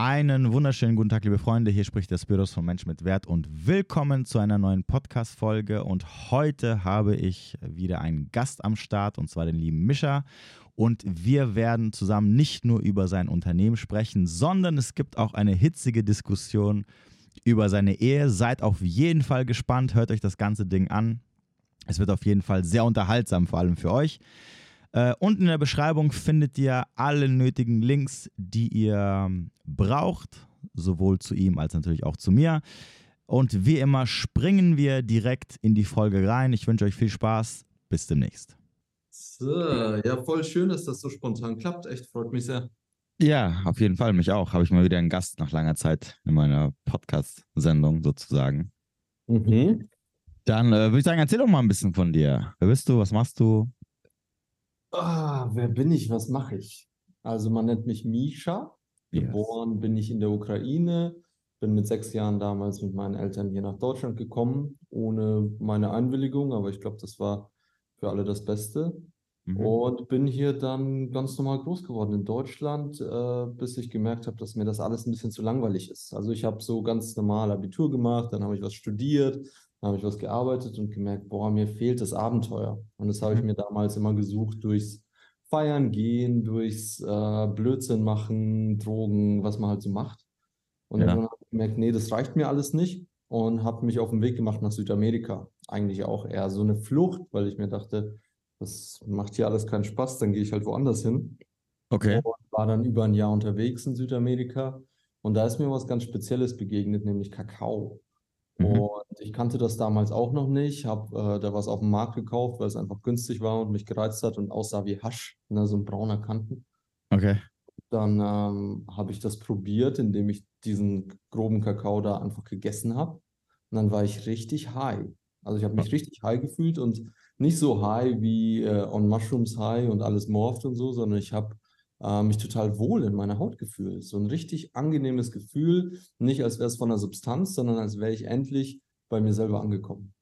Einen wunderschönen guten Tag, liebe Freunde. Hier spricht der Spiros von Mensch mit Wert und willkommen zu einer neuen Podcast-Folge. Und heute habe ich wieder einen Gast am Start und zwar den lieben Mischa. Und wir werden zusammen nicht nur über sein Unternehmen sprechen, sondern es gibt auch eine hitzige Diskussion über seine Ehe. Seid auf jeden Fall gespannt, hört euch das ganze Ding an. Es wird auf jeden Fall sehr unterhaltsam, vor allem für euch. Äh, unten in der Beschreibung findet ihr alle nötigen Links, die ihr braucht, sowohl zu ihm als natürlich auch zu mir. Und wie immer springen wir direkt in die Folge rein. Ich wünsche euch viel Spaß. Bis demnächst. So, ja, voll schön, dass das so spontan klappt. Echt, freut mich sehr. Ja, auf jeden Fall, mich auch. Habe ich mal wieder einen Gast nach langer Zeit in meiner Podcast-Sendung sozusagen. Mhm. Dann äh, würde ich sagen, erzähl doch mal ein bisschen von dir. Wer bist du? Was machst du? Ah, wer bin ich? Was mache ich? Also man nennt mich Misha. Yes. Geboren bin ich in der Ukraine. Bin mit sechs Jahren damals mit meinen Eltern hier nach Deutschland gekommen, ohne meine Einwilligung, aber ich glaube, das war für alle das Beste. Mhm. Und bin hier dann ganz normal groß geworden in Deutschland, äh, bis ich gemerkt habe, dass mir das alles ein bisschen zu langweilig ist. Also ich habe so ganz normal Abitur gemacht, dann habe ich was studiert, dann habe ich was gearbeitet und gemerkt, boah, mir fehlt das Abenteuer. Und das habe ich mhm. mir damals immer gesucht durchs Feiern gehen, durchs äh, Blödsinn machen, Drogen, was man halt so macht. Und ja. dann habe ich gemerkt, nee, das reicht mir alles nicht und habe mich auf den Weg gemacht nach Südamerika. Eigentlich auch eher so eine Flucht, weil ich mir dachte, das macht hier alles keinen Spaß, dann gehe ich halt woanders hin. Okay. Und war dann über ein Jahr unterwegs in Südamerika und da ist mir was ganz Spezielles begegnet, nämlich Kakao. Mhm. Und ich kannte das damals auch noch nicht, habe äh, da was auf dem Markt gekauft, weil es einfach günstig war und mich gereizt hat und aussah wie Hasch, ne, so ein brauner Kanten. Okay. Dann ähm, habe ich das probiert, indem ich diesen groben Kakao da einfach gegessen habe. Und dann war ich richtig high. Also ich habe mich richtig high gefühlt und nicht so high wie äh, on Mushrooms high und alles morpht und so, sondern ich habe äh, mich total wohl in meiner Haut gefühlt. So ein richtig angenehmes Gefühl, nicht als wäre es von der Substanz, sondern als wäre ich endlich bei mir selber angekommen.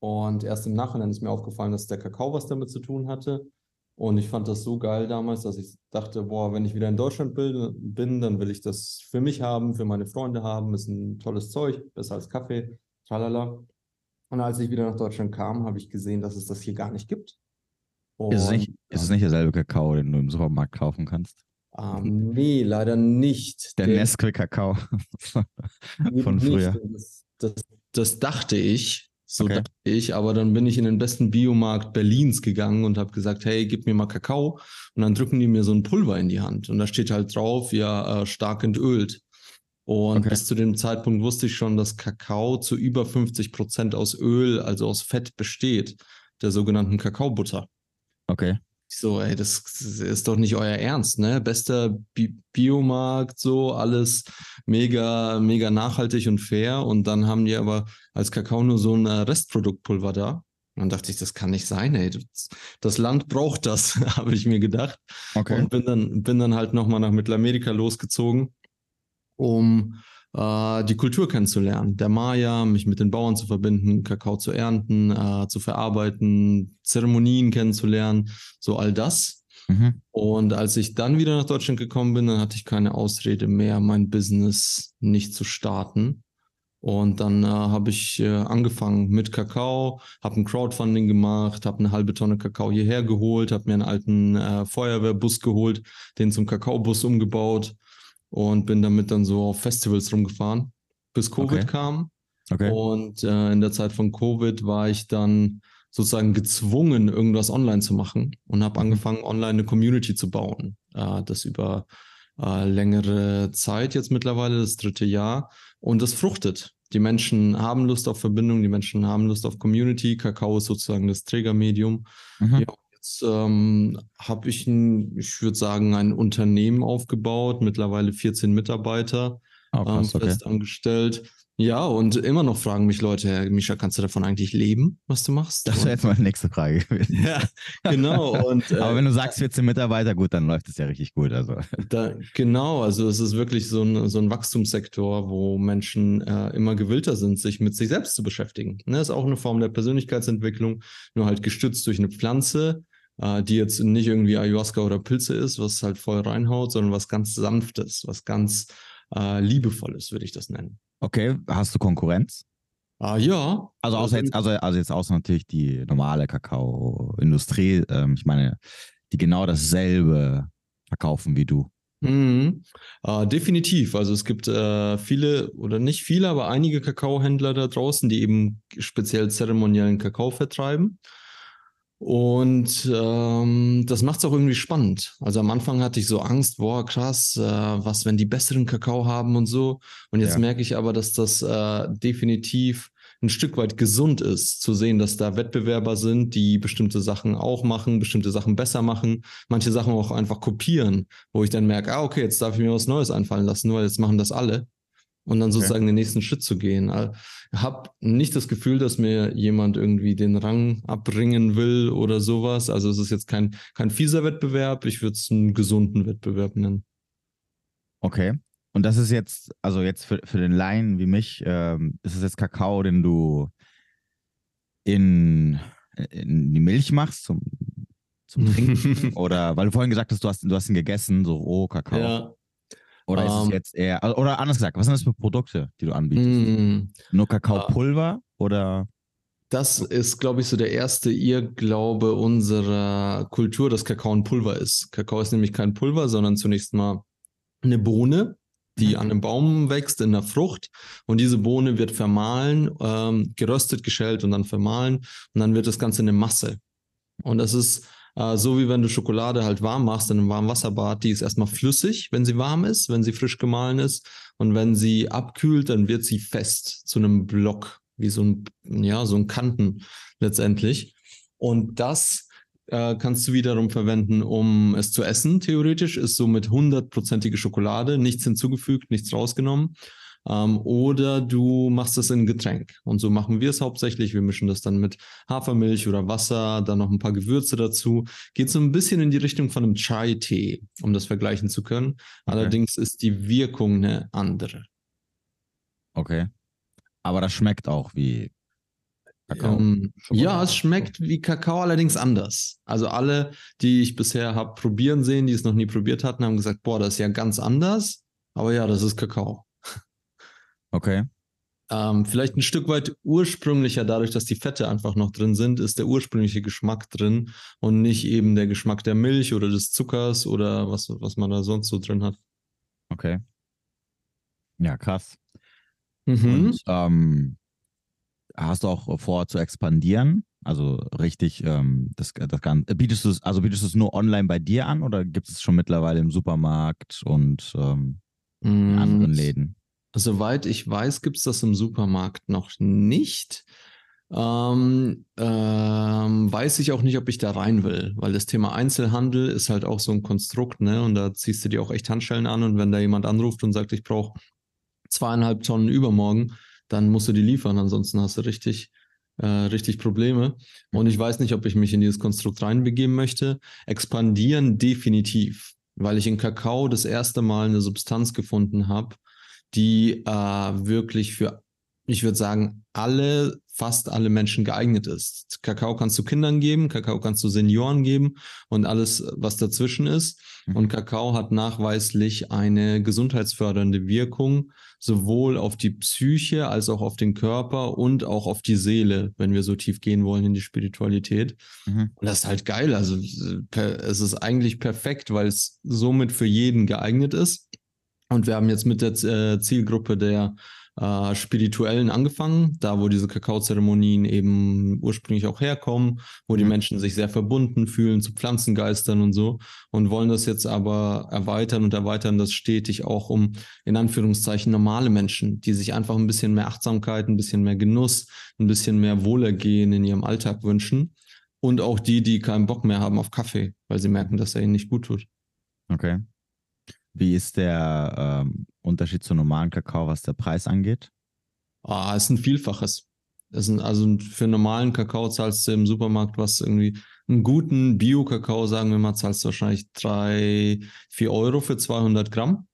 Und erst im Nachhinein ist mir aufgefallen, dass der Kakao was damit zu tun hatte. Und ich fand das so geil damals, dass ich dachte, boah, wenn ich wieder in Deutschland bin, dann will ich das für mich haben, für meine Freunde haben. Ist ein tolles Zeug, besser als Kaffee, tralala. Und als ich wieder nach Deutschland kam, habe ich gesehen, dass es das hier gar nicht gibt. Und, ist, es nicht, ist es nicht derselbe Kakao, den du im Supermarkt kaufen kannst? Ähm, nee, leider nicht. Der, der Nesquik-Kakao von früher. Das, das, das, dachte ich, so okay. dachte ich, aber dann bin ich in den besten Biomarkt Berlins gegangen und habe gesagt, hey, gib mir mal Kakao. Und dann drücken die mir so ein Pulver in die Hand. Und da steht halt drauf, ja, äh, stark entölt. Und okay. bis zu dem Zeitpunkt wusste ich schon, dass Kakao zu über 50 Prozent aus Öl, also aus Fett besteht, der sogenannten Kakaobutter. Okay. So, ey, das ist doch nicht euer Ernst, ne? Bester Bi Biomarkt, so, alles mega, mega nachhaltig und fair. Und dann haben die aber als Kakao nur so ein äh, Restproduktpulver da. Und dann dachte ich, das kann nicht sein, ey. Das, das Land braucht das, habe ich mir gedacht. Okay. Und bin dann, bin dann halt nochmal nach Mittelamerika losgezogen, um äh, die Kultur kennenzulernen. Der Maya, mich mit den Bauern zu verbinden, Kakao zu ernten, äh, zu verarbeiten, Zeremonien kennenzulernen, so all das. Mhm. Und als ich dann wieder nach Deutschland gekommen bin, dann hatte ich keine Ausrede mehr, mein Business nicht zu starten. Und dann äh, habe ich äh, angefangen mit Kakao, habe ein Crowdfunding gemacht, habe eine halbe Tonne Kakao hierher geholt, habe mir einen alten äh, Feuerwehrbus geholt, den zum Kakaobus umgebaut und bin damit dann so auf Festivals rumgefahren, bis Covid okay. kam. Okay. Und äh, in der Zeit von Covid war ich dann sozusagen gezwungen, irgendwas online zu machen und habe mhm. angefangen, online eine Community zu bauen. Äh, das über äh, längere Zeit jetzt mittlerweile, das dritte Jahr. Und das fruchtet. Die Menschen haben Lust auf Verbindung, die Menschen haben Lust auf Community. Kakao ist sozusagen das Trägermedium. Mhm. Ja, ähm, habe ich, ein, ich würde sagen, ein Unternehmen aufgebaut, mittlerweile 14 Mitarbeiter oh, krass, ähm, fest okay. angestellt. Ja, und immer noch fragen mich Leute, Herr Misha, kannst du davon eigentlich leben, was du machst? Das wäre jetzt meine nächste Frage gewesen. ja, genau. Und, Aber wenn du äh, sagst 14 Mitarbeiter, gut, dann läuft es ja richtig gut. Also. Da, genau, also es ist wirklich so ein, so ein Wachstumssektor, wo Menschen äh, immer gewillter sind, sich mit sich selbst zu beschäftigen. Ne, ist auch eine Form der Persönlichkeitsentwicklung, nur halt gestützt durch eine Pflanze, äh, die jetzt nicht irgendwie Ayahuasca oder Pilze ist, was halt voll reinhaut, sondern was ganz Sanftes, was ganz äh, Liebevolles, würde ich das nennen. Okay, hast du Konkurrenz? Ah, ja. Also außer jetzt, also, also jetzt außer natürlich die normale Kakaoindustrie, ähm, ich meine, die genau dasselbe verkaufen wie du. Mhm. Äh, definitiv. Also es gibt äh, viele oder nicht viele, aber einige Kakaohändler da draußen, die eben speziell zeremoniellen Kakao vertreiben. Und ähm, das macht es auch irgendwie spannend. Also am Anfang hatte ich so Angst, boah, krass, äh, was, wenn die besseren Kakao haben und so. Und jetzt ja. merke ich aber, dass das äh, definitiv ein Stück weit gesund ist, zu sehen, dass da Wettbewerber sind, die bestimmte Sachen auch machen, bestimmte Sachen besser machen, manche Sachen auch einfach kopieren, wo ich dann merke, ah, okay, jetzt darf ich mir was Neues einfallen lassen, weil jetzt machen das alle. Und dann sozusagen okay. den nächsten Schritt zu gehen. Ich habe nicht das Gefühl, dass mir jemand irgendwie den Rang abbringen will oder sowas. Also es ist jetzt kein, kein fieser Wettbewerb, ich würde es einen gesunden Wettbewerb nennen. Okay. Und das ist jetzt, also jetzt für, für den Laien wie mich, ähm, ist es jetzt Kakao, den du in, in die Milch machst zum, zum Trinken? oder weil du vorhin gesagt hast, du hast, du hast ihn gegessen, so roh Kakao. Ja. Oder ist um, es ähm. jetzt eher, oder anders gesagt, was sind das für Produkte, die du anbietest? Mm, Nur Kakaopulver uh, oder? Das ist, glaube ich, so der erste Irrglaube unserer Kultur, dass Kakao ein Pulver ist. Kakao ist nämlich kein Pulver, sondern zunächst mal eine Bohne, die mhm. an einem Baum wächst, in der Frucht. Und diese Bohne wird vermahlen, ähm, geröstet, geschält und dann vermahlen. Und dann wird das Ganze eine Masse. Und das ist äh, so, wie wenn du Schokolade halt warm machst in einem warmen Wasserbad. Die ist erstmal flüssig, wenn sie warm ist, wenn sie frisch gemahlen ist. Und wenn sie abkühlt, dann wird sie fest zu einem Block, wie so ein, ja, so ein Kanten letztendlich. Und das äh, kannst du wiederum verwenden, um es zu essen. Theoretisch ist somit hundertprozentige Schokolade, nichts hinzugefügt, nichts rausgenommen. Ähm, oder du machst es in Getränk. Und so machen wir es hauptsächlich. Wir mischen das dann mit Hafermilch oder Wasser, dann noch ein paar Gewürze dazu. Geht so ein bisschen in die Richtung von einem Chai-Tee, um das vergleichen zu können. Okay. Allerdings ist die Wirkung eine andere. Okay. Aber das schmeckt auch wie Kakao. Ähm, ja, es schmeckt wie Kakao, allerdings anders. Also alle, die ich bisher habe probieren sehen, die es noch nie probiert hatten, haben gesagt, boah, das ist ja ganz anders. Aber ja, das ist Kakao. Okay. Ähm, vielleicht ein Stück weit ursprünglicher, dadurch, dass die Fette einfach noch drin sind, ist der ursprüngliche Geschmack drin und nicht eben der Geschmack der Milch oder des Zuckers oder was, was man da sonst so drin hat. Okay. Ja, krass. Mhm. Und ähm, hast du auch vor zu expandieren? Also richtig, ähm, das, das kann, bietest du es, also bietest du es nur online bei dir an oder gibt es schon mittlerweile im Supermarkt und ähm, in mm, anderen Läden? Soweit ich weiß, gibt es das im Supermarkt noch nicht. Ähm, ähm, weiß ich auch nicht, ob ich da rein will, weil das Thema Einzelhandel ist halt auch so ein Konstrukt, ne? Und da ziehst du dir auch echt Handschellen an und wenn da jemand anruft und sagt, ich brauche zweieinhalb Tonnen übermorgen, dann musst du die liefern, ansonsten hast du richtig, äh, richtig Probleme. Und ich weiß nicht, ob ich mich in dieses Konstrukt reinbegeben möchte. Expandieren definitiv, weil ich in Kakao das erste Mal eine Substanz gefunden habe, die äh, wirklich für, ich würde sagen, alle, fast alle Menschen geeignet ist. Kakao kannst du Kindern geben, Kakao kannst du Senioren geben und alles, was dazwischen ist. Mhm. Und Kakao hat nachweislich eine gesundheitsfördernde Wirkung, sowohl auf die Psyche als auch auf den Körper und auch auf die Seele, wenn wir so tief gehen wollen in die Spiritualität. Mhm. Und das ist halt geil. Also es ist eigentlich perfekt, weil es somit für jeden geeignet ist. Und wir haben jetzt mit der äh, Zielgruppe der äh, Spirituellen angefangen, da wo diese Kakaozeremonien eben ursprünglich auch herkommen, wo die mhm. Menschen sich sehr verbunden fühlen zu Pflanzengeistern und so und wollen das jetzt aber erweitern und erweitern das stetig auch um in Anführungszeichen normale Menschen, die sich einfach ein bisschen mehr Achtsamkeit, ein bisschen mehr Genuss, ein bisschen mehr Wohlergehen in ihrem Alltag wünschen und auch die, die keinen Bock mehr haben auf Kaffee, weil sie merken, dass er ihnen nicht gut tut. Okay. Wie ist der ähm, Unterschied zu normalen Kakao, was der Preis angeht? Ah, ist ein Vielfaches. ein, also für normalen Kakao zahlst du im Supermarkt was irgendwie, einen guten Bio-Kakao, sagen wir mal, zahlst du wahrscheinlich drei, vier Euro für 200 Gramm.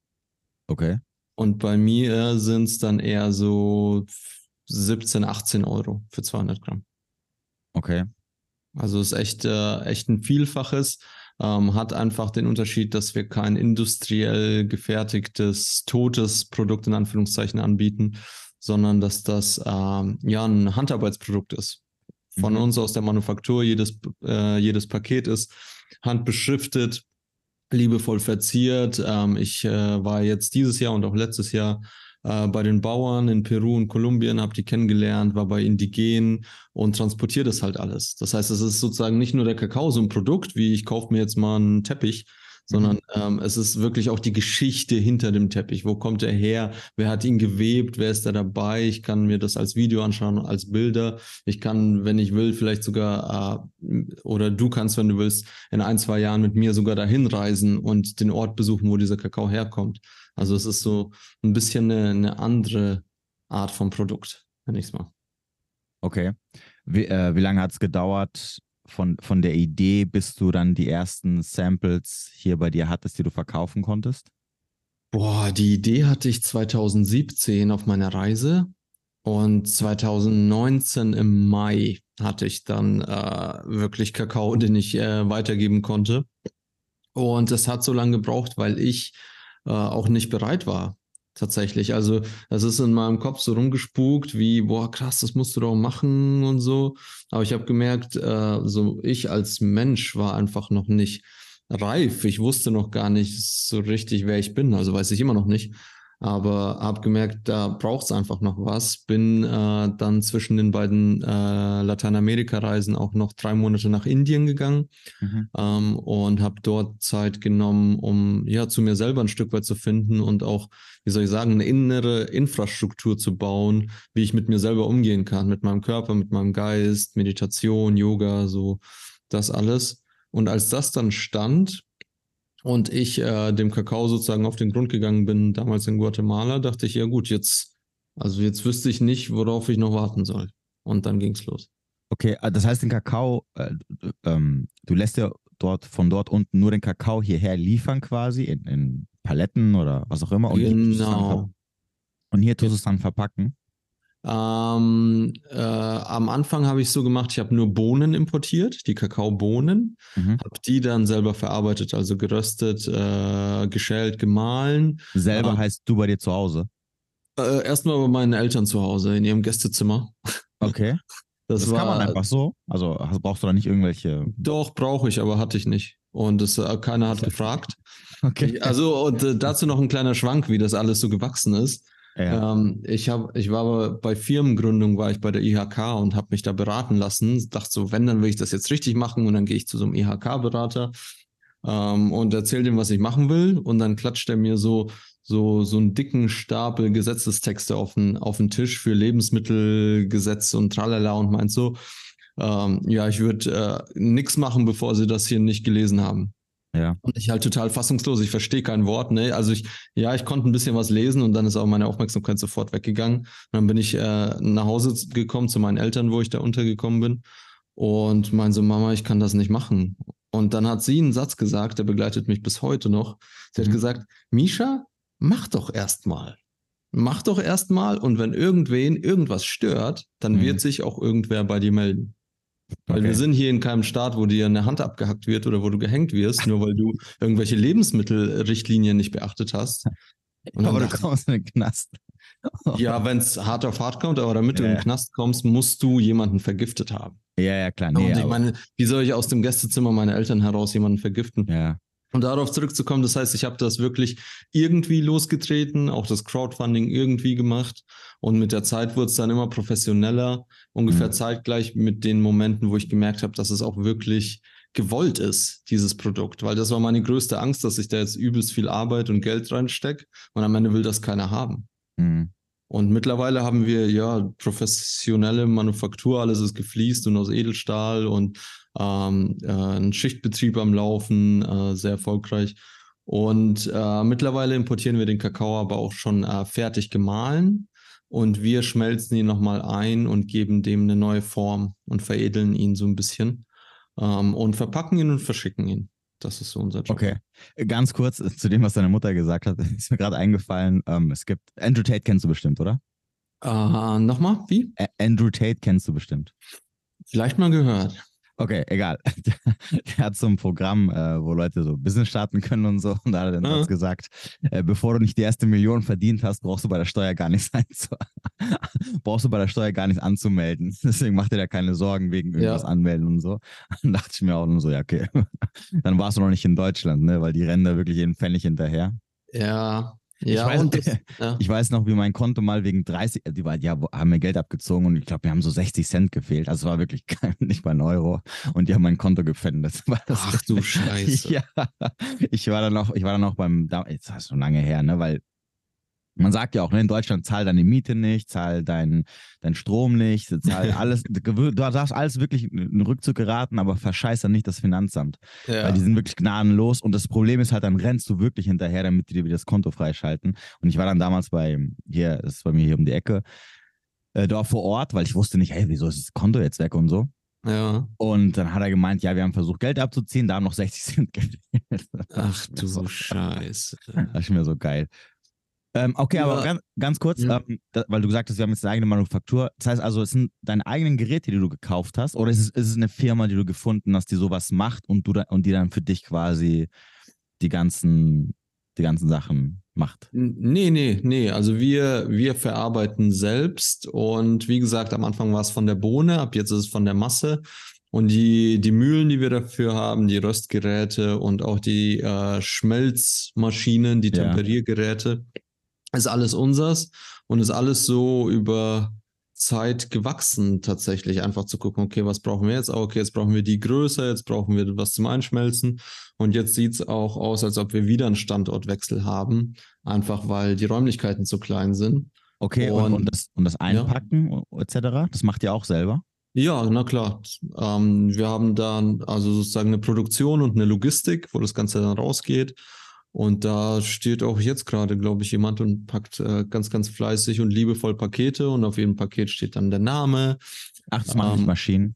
Okay. Und bei mir sind es dann eher so 17, 18 Euro für 200 Gramm. Okay. Also ist echt, äh, echt ein Vielfaches. Ähm, hat einfach den Unterschied, dass wir kein industriell gefertigtes, totes Produkt in Anführungszeichen anbieten, sondern dass das ähm, ja ein Handarbeitsprodukt ist. Von mhm. uns aus der Manufaktur, jedes, äh, jedes Paket ist handbeschriftet, liebevoll verziert. Ähm, ich äh, war jetzt dieses Jahr und auch letztes Jahr äh, bei den Bauern in Peru und Kolumbien, habe die kennengelernt, war bei Indigenen und transportiere das halt alles. Das heißt, es ist sozusagen nicht nur der Kakao so ein Produkt, wie ich kaufe mir jetzt mal einen Teppich, sondern mhm. ähm, es ist wirklich auch die Geschichte hinter dem Teppich. Wo kommt er her? Wer hat ihn gewebt? Wer ist da dabei? Ich kann mir das als Video anschauen, als Bilder. Ich kann, wenn ich will, vielleicht sogar, äh, oder du kannst, wenn du willst, in ein, zwei Jahren mit mir sogar dahin reisen und den Ort besuchen, wo dieser Kakao herkommt. Also es ist so ein bisschen eine, eine andere Art von Produkt, wenn ich es mal. Okay. Wie, äh, wie lange hat es gedauert von, von der Idee, bis du dann die ersten Samples hier bei dir hattest, die du verkaufen konntest? Boah, die Idee hatte ich 2017 auf meiner Reise und 2019 im Mai hatte ich dann äh, wirklich Kakao, den ich äh, weitergeben konnte. Und es hat so lange gebraucht, weil ich äh, auch nicht bereit war. Tatsächlich. Also, das ist in meinem Kopf so rumgespukt, wie, boah, krass, das musst du doch machen und so. Aber ich habe gemerkt, äh, so ich als Mensch war einfach noch nicht reif. Ich wusste noch gar nicht so richtig, wer ich bin. Also weiß ich immer noch nicht aber habe gemerkt, da braucht es einfach noch was. Bin äh, dann zwischen den beiden äh, Lateinamerika-Reisen auch noch drei Monate nach Indien gegangen mhm. ähm, und habe dort Zeit genommen, um ja zu mir selber ein Stück weit zu finden und auch, wie soll ich sagen, eine innere Infrastruktur zu bauen, wie ich mit mir selber umgehen kann, mit meinem Körper, mit meinem Geist, Meditation, Yoga, so das alles. Und als das dann stand, und ich äh, dem Kakao sozusagen auf den Grund gegangen bin, damals in Guatemala, dachte ich, ja gut, jetzt, also jetzt wüsste ich nicht, worauf ich noch warten soll. Und dann ging es los. Okay, äh, das heißt, den Kakao, äh, ähm, du lässt ja dort von dort unten nur den Kakao hierher liefern quasi in, in Paletten oder was auch immer. Und genau. Hier und hier tust du es dann verpacken. Ähm, äh, am Anfang habe ich so gemacht, ich habe nur Bohnen importiert, die Kakaobohnen, mhm. habe die dann selber verarbeitet, also geröstet, äh, geschält, gemahlen. Selber äh, heißt du bei dir zu Hause? Äh, erstmal bei meinen Eltern zu Hause, in ihrem Gästezimmer. Okay. Das, das war, kann man einfach so? Also brauchst du da nicht irgendwelche. Doch, brauche ich, aber hatte ich nicht. Und das, äh, keiner hat gefragt. Okay. Also, und äh, dazu noch ein kleiner Schwank, wie das alles so gewachsen ist. Ja. Ähm, ich, hab, ich war bei Firmengründung, war ich bei der IHK und habe mich da beraten lassen. Dachte so, wenn, dann will ich das jetzt richtig machen und dann gehe ich zu so einem IHK-Berater ähm, und erzähle dem, was ich machen will. Und dann klatscht er mir so, so, so einen dicken Stapel Gesetzestexte auf den, auf den Tisch für Lebensmittelgesetz und tralala und meint so, ähm, ja, ich würde äh, nichts machen, bevor sie das hier nicht gelesen haben. Ja. Und ich halt total fassungslos, ich verstehe kein Wort. Ne? Also ich, ja, ich konnte ein bisschen was lesen und dann ist auch meine Aufmerksamkeit sofort weggegangen. Und dann bin ich äh, nach Hause gekommen zu meinen Eltern, wo ich da untergekommen bin. Und meinte so, Mama, ich kann das nicht machen. Und dann hat sie einen Satz gesagt, der begleitet mich bis heute noch. Sie mhm. hat gesagt, Misha, mach doch erst mal. Mach doch erst mal und wenn irgendwen irgendwas stört, dann mhm. wird sich auch irgendwer bei dir melden. Weil okay. wir sind hier in keinem Staat, wo dir eine Hand abgehackt wird oder wo du gehängt wirst, nur weil du irgendwelche Lebensmittelrichtlinien nicht beachtet hast. Und aber du kommst in den Knast. ja, wenn es hart auf hart kommt, aber damit ja. du in den Knast kommst, musst du jemanden vergiftet haben. Ja, ja, klar. Nee, und ich meine, wie soll ich aus dem Gästezimmer meiner Eltern heraus jemanden vergiften? Ja. Und darauf zurückzukommen, das heißt, ich habe das wirklich irgendwie losgetreten, auch das Crowdfunding irgendwie gemacht. Und mit der Zeit wurde es dann immer professioneller, ungefähr mhm. zeitgleich mit den Momenten, wo ich gemerkt habe, dass es auch wirklich gewollt ist, dieses Produkt. Weil das war meine größte Angst, dass ich da jetzt übelst viel Arbeit und Geld reinstecke und am Ende will das keiner haben. Mhm. Und mittlerweile haben wir ja professionelle Manufaktur, alles ist gefliest und aus Edelstahl und ähm, äh, ein Schichtbetrieb am Laufen, äh, sehr erfolgreich. Und äh, mittlerweile importieren wir den Kakao aber auch schon äh, fertig gemahlen und wir schmelzen ihn nochmal ein und geben dem eine neue Form und veredeln ihn so ein bisschen ähm, und verpacken ihn und verschicken ihn. Das ist so unser Job. Okay. Ganz kurz zu dem, was deine Mutter gesagt hat, ist mir gerade eingefallen. Ähm, es gibt, Andrew Tate kennst du bestimmt, oder? Uh, Nochmal, wie? A Andrew Tate kennst du bestimmt. Vielleicht mal gehört. Okay, egal. Der hat so ein Programm, äh, wo Leute so Business starten können und so. Und da hat er dann mhm. gesagt, äh, bevor du nicht die erste Million verdient hast, brauchst du bei der Steuer gar nichts brauchst du bei der Steuer gar nichts anzumelden. Deswegen macht er da keine Sorgen wegen irgendwas ja. anmelden und so. Dann dachte ich mir auch nur so, ja, okay. Dann warst du noch nicht in Deutschland, ne? Weil die rennen da wirklich jeden Pfennig hinterher. Ja, ja, ich weiß, das, ja. ich weiß noch, wie mein Konto mal wegen 30, die, die haben mir Geld abgezogen und ich glaube, mir haben so 60 Cent gefehlt. Also es war wirklich nicht mal ein Euro und die haben mein Konto gepfändet. Ach du Scheiße. Ja, ich war dann noch, ich war dann noch beim, jetzt ist schon lange her, ne, weil man sagt ja auch, ne, in Deutschland zahl deine Miete nicht, zahl deinen dein Strom nicht, zahl alles. du darfst alles wirklich in Rückzug geraten, aber verscheiß dann nicht das Finanzamt. Ja. Weil die sind wirklich gnadenlos. Und das Problem ist halt, dann rennst du wirklich hinterher, damit die dir wieder das Konto freischalten. Und ich war dann damals bei, hier, das ist bei mir hier um die Ecke, äh, dort vor Ort, weil ich wusste nicht, hey, wieso ist das Konto jetzt weg und so. Ja. Und dann hat er gemeint, ja, wir haben versucht, Geld abzuziehen, da haben noch 60 Cent gefehlt. Ach du so, Scheiße. Das ist mir so geil. Ähm, okay, ja. aber ganz, ganz kurz, ja. ähm, da, weil du gesagt hast, wir haben jetzt eine eigene Manufaktur. Das heißt also, es sind deine eigenen Geräte, die du gekauft hast, oder ist es, ist es eine Firma, die du gefunden hast, die sowas macht und, du da, und die dann für dich quasi die ganzen, die ganzen Sachen macht? Nee, nee, nee. Also wir, wir verarbeiten selbst und wie gesagt, am Anfang war es von der Bohne, ab jetzt ist es von der Masse. Und die, die Mühlen, die wir dafür haben, die Röstgeräte und auch die äh, Schmelzmaschinen, die Temperiergeräte, ist alles unseres und ist alles so über Zeit gewachsen tatsächlich. Einfach zu gucken, okay, was brauchen wir jetzt? Ah, okay, jetzt brauchen wir die Größe, jetzt brauchen wir was zum Einschmelzen. Und jetzt sieht es auch aus, als ob wir wieder einen Standortwechsel haben, einfach weil die Räumlichkeiten zu klein sind. Okay, und, und, und das, und das Einpacken ja. etc., das macht ihr auch selber? Ja, na klar. Ähm, wir haben dann also sozusagen eine Produktion und eine Logistik, wo das Ganze dann rausgeht. Und da steht auch jetzt gerade, glaube ich, jemand und packt äh, ganz, ganz fleißig und liebevoll Pakete und auf jedem Paket steht dann der Name. Ach, das machen ähm, Maschinen?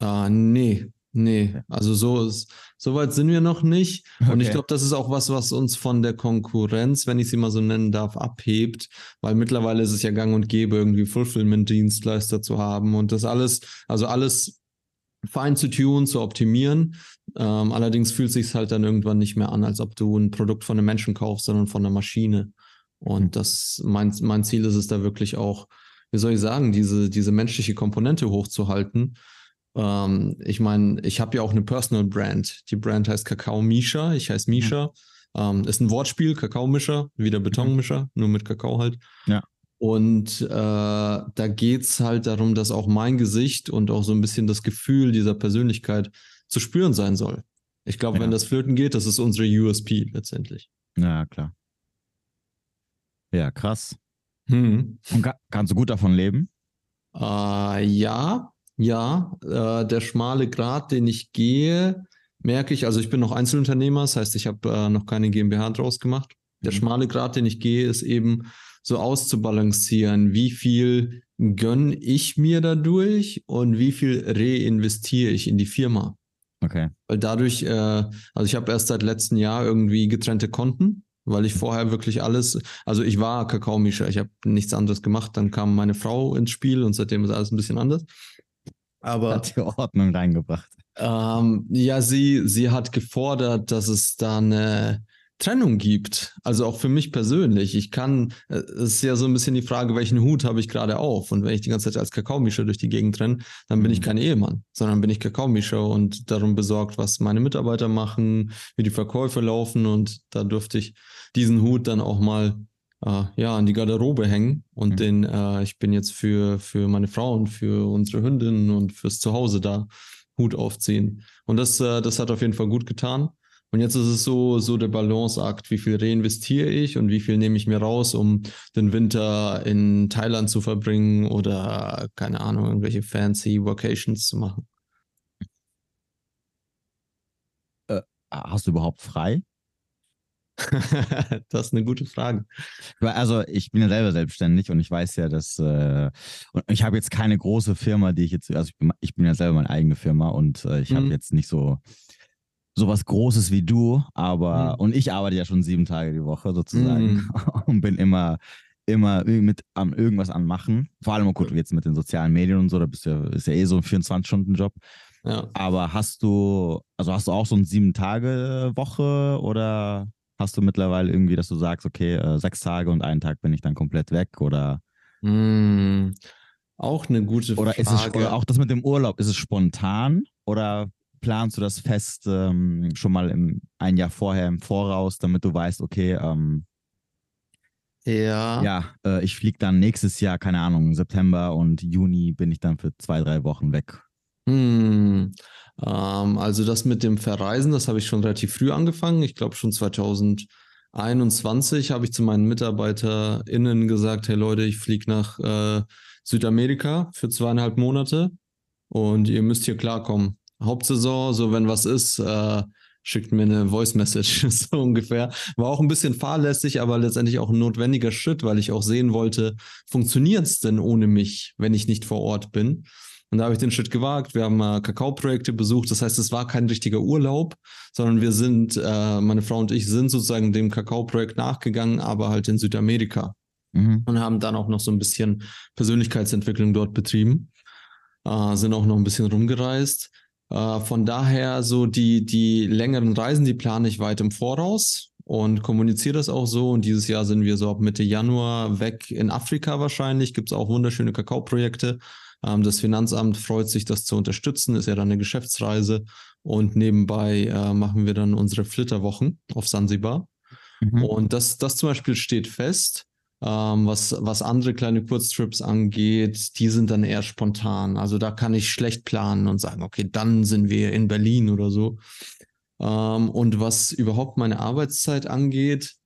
Äh, nee, nee. Also so, ist, so weit sind wir noch nicht. Okay. Und ich glaube, das ist auch was, was uns von der Konkurrenz, wenn ich sie mal so nennen darf, abhebt. Weil mittlerweile ist es ja gang und gäbe, irgendwie Fulfillment-Dienstleister zu haben und das alles, also alles fein zu tun, zu optimieren. Ähm, allerdings fühlt es sich halt dann irgendwann nicht mehr an, als ob du ein Produkt von einem Menschen kaufst, sondern von einer Maschine. Und mhm. das, mein, mein Ziel ist es da wirklich auch, wie soll ich sagen, diese, diese menschliche Komponente hochzuhalten. Ähm, ich meine, ich habe ja auch eine Personal Brand. Die Brand heißt Kakao Misha. Ich heiße Misha. Mhm. Ähm, ist ein Wortspiel, Kakaomischer, wie der Betonmischer, mhm. nur mit Kakao halt. Ja. Und äh, da geht es halt darum, dass auch mein Gesicht und auch so ein bisschen das Gefühl dieser Persönlichkeit zu spüren sein soll. Ich glaube, ja. wenn das flöten geht, das ist unsere USP letztendlich. Ja, klar. Ja, krass. Hm. Und ka kannst du gut davon leben? Äh, ja, ja. Äh, der schmale Grad, den ich gehe, merke ich, also ich bin noch Einzelunternehmer, das heißt, ich habe äh, noch keine GmbH draus gemacht. Der mhm. schmale Grad, den ich gehe, ist eben so auszubalancieren, wie viel gönne ich mir dadurch und wie viel reinvestiere ich in die Firma. Okay. Weil dadurch, äh, also ich habe erst seit letztem Jahr irgendwie getrennte Konten, weil ich vorher wirklich alles, also ich war Kakaomischer, ich habe nichts anderes gemacht, dann kam meine Frau ins Spiel und seitdem ist alles ein bisschen anders. Aber hat die Ordnung reingebracht. Ähm, ja, sie, sie hat gefordert, dass es da eine Trennung gibt. Also auch für mich persönlich. Ich kann, äh, es ist ja so ein bisschen die Frage, welchen Hut habe ich gerade auf? Und wenn ich die ganze Zeit als Kakaomischer durch die Gegend renne, dann bin ich mhm. kein Ehemann, sondern bin ich Kakaomischer und darum besorgt, was meine Mitarbeiter machen, wie die Verkäufe laufen. Und da durfte ich diesen Hut dann auch mal äh, ja, an die Garderobe hängen. Und mhm. den, äh, ich bin jetzt für, für meine Frauen, für unsere Hündinnen und fürs Zuhause da Hut aufziehen. Und das, äh, das hat auf jeden Fall gut getan. Und jetzt ist es so, so der Balanceakt, wie viel reinvestiere ich und wie viel nehme ich mir raus, um den Winter in Thailand zu verbringen oder, keine Ahnung, irgendwelche fancy Vacations zu machen. Äh, hast du überhaupt frei? das ist eine gute Frage. Also ich bin ja selber selbstständig und ich weiß ja, dass äh, und ich habe jetzt keine große Firma, die ich jetzt, also ich bin, ich bin ja selber meine eigene Firma und äh, ich mhm. habe jetzt nicht so sowas Großes wie du, aber mhm. und ich arbeite ja schon sieben Tage die Woche sozusagen mhm. und bin immer immer mit am irgendwas anmachen. Vor allem gut jetzt mit den sozialen Medien und so, da bist du ja, ist ja eh so ein 24-Stunden-Job. Ja. Aber hast du, also hast du auch so eine Sieben-Tage-Woche oder hast du mittlerweile irgendwie, dass du sagst, okay, äh, sechs Tage und einen Tag bin ich dann komplett weg oder? Hm, auch eine gute oder Frage. Ist es, oder auch das mit dem Urlaub, ist es spontan oder planst du das fest ähm, schon mal im, ein Jahr vorher im Voraus, damit du weißt, okay, ähm, ja. Ja, äh, ich fliege dann nächstes Jahr, keine Ahnung, September und Juni bin ich dann für zwei, drei Wochen weg. Hm, ähm, also das mit dem Verreisen, das habe ich schon relativ früh angefangen. Ich glaube schon 2021 habe ich zu meinen MitarbeiterInnen gesagt, hey Leute, ich fliege nach äh, Südamerika für zweieinhalb Monate und ihr müsst hier klarkommen. Hauptsaison, so wenn was ist, äh, schickt mir eine Voice Message, so ungefähr. War auch ein bisschen fahrlässig, aber letztendlich auch ein notwendiger Schritt, weil ich auch sehen wollte, funktioniert es denn ohne mich, wenn ich nicht vor Ort bin? Und da habe ich den Schritt gewagt. Wir haben äh, Kakaoprojekte besucht. Das heißt, es war kein richtiger Urlaub, sondern wir sind, äh, meine Frau und ich sind sozusagen dem Kakaoprojekt nachgegangen, aber halt in Südamerika. Mhm. Und haben dann auch noch so ein bisschen Persönlichkeitsentwicklung dort betrieben. Äh, sind auch noch ein bisschen rumgereist. Äh, von daher so die, die längeren Reisen, die plane ich weit im Voraus und kommuniziere das auch so. Und dieses Jahr sind wir so ab Mitte Januar weg in Afrika wahrscheinlich. Gibt es auch wunderschöne Kakaoprojekte. Ähm, das Finanzamt freut sich, das zu unterstützen. Ist ja dann eine Geschäftsreise. Und nebenbei äh, machen wir dann unsere Flitterwochen auf Sansibar. Mhm. Und das, das zum Beispiel steht fest. Ähm, was, was andere kleine Kurztrips angeht, die sind dann eher spontan. Also da kann ich schlecht planen und sagen, okay, dann sind wir in Berlin oder so. Ähm, und was überhaupt meine Arbeitszeit angeht,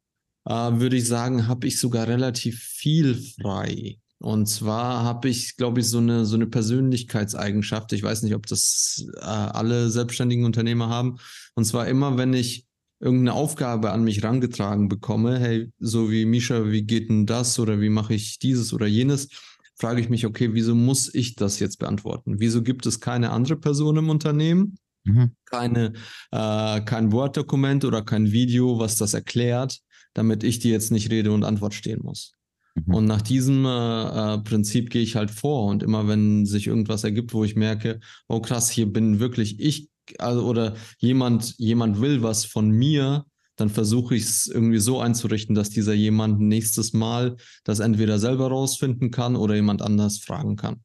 äh, würde ich sagen, habe ich sogar relativ viel frei. Und zwar habe ich, glaube ich, so eine, so eine Persönlichkeitseigenschaft. Ich weiß nicht, ob das äh, alle selbstständigen Unternehmer haben. Und zwar immer, wenn ich irgendeine Aufgabe an mich rangetragen bekomme, hey, so wie Misha, wie geht denn das oder wie mache ich dieses oder jenes, frage ich mich, okay, wieso muss ich das jetzt beantworten? Wieso gibt es keine andere Person im Unternehmen? Mhm. Keine, äh, kein Word-Dokument oder kein Video, was das erklärt, damit ich dir jetzt nicht Rede und Antwort stehen muss. Mhm. Und nach diesem äh, äh, Prinzip gehe ich halt vor. Und immer wenn sich irgendwas ergibt, wo ich merke, oh krass, hier bin wirklich ich also, oder jemand, jemand will was von mir, dann versuche ich es irgendwie so einzurichten, dass dieser jemand nächstes Mal das entweder selber rausfinden kann oder jemand anders fragen kann.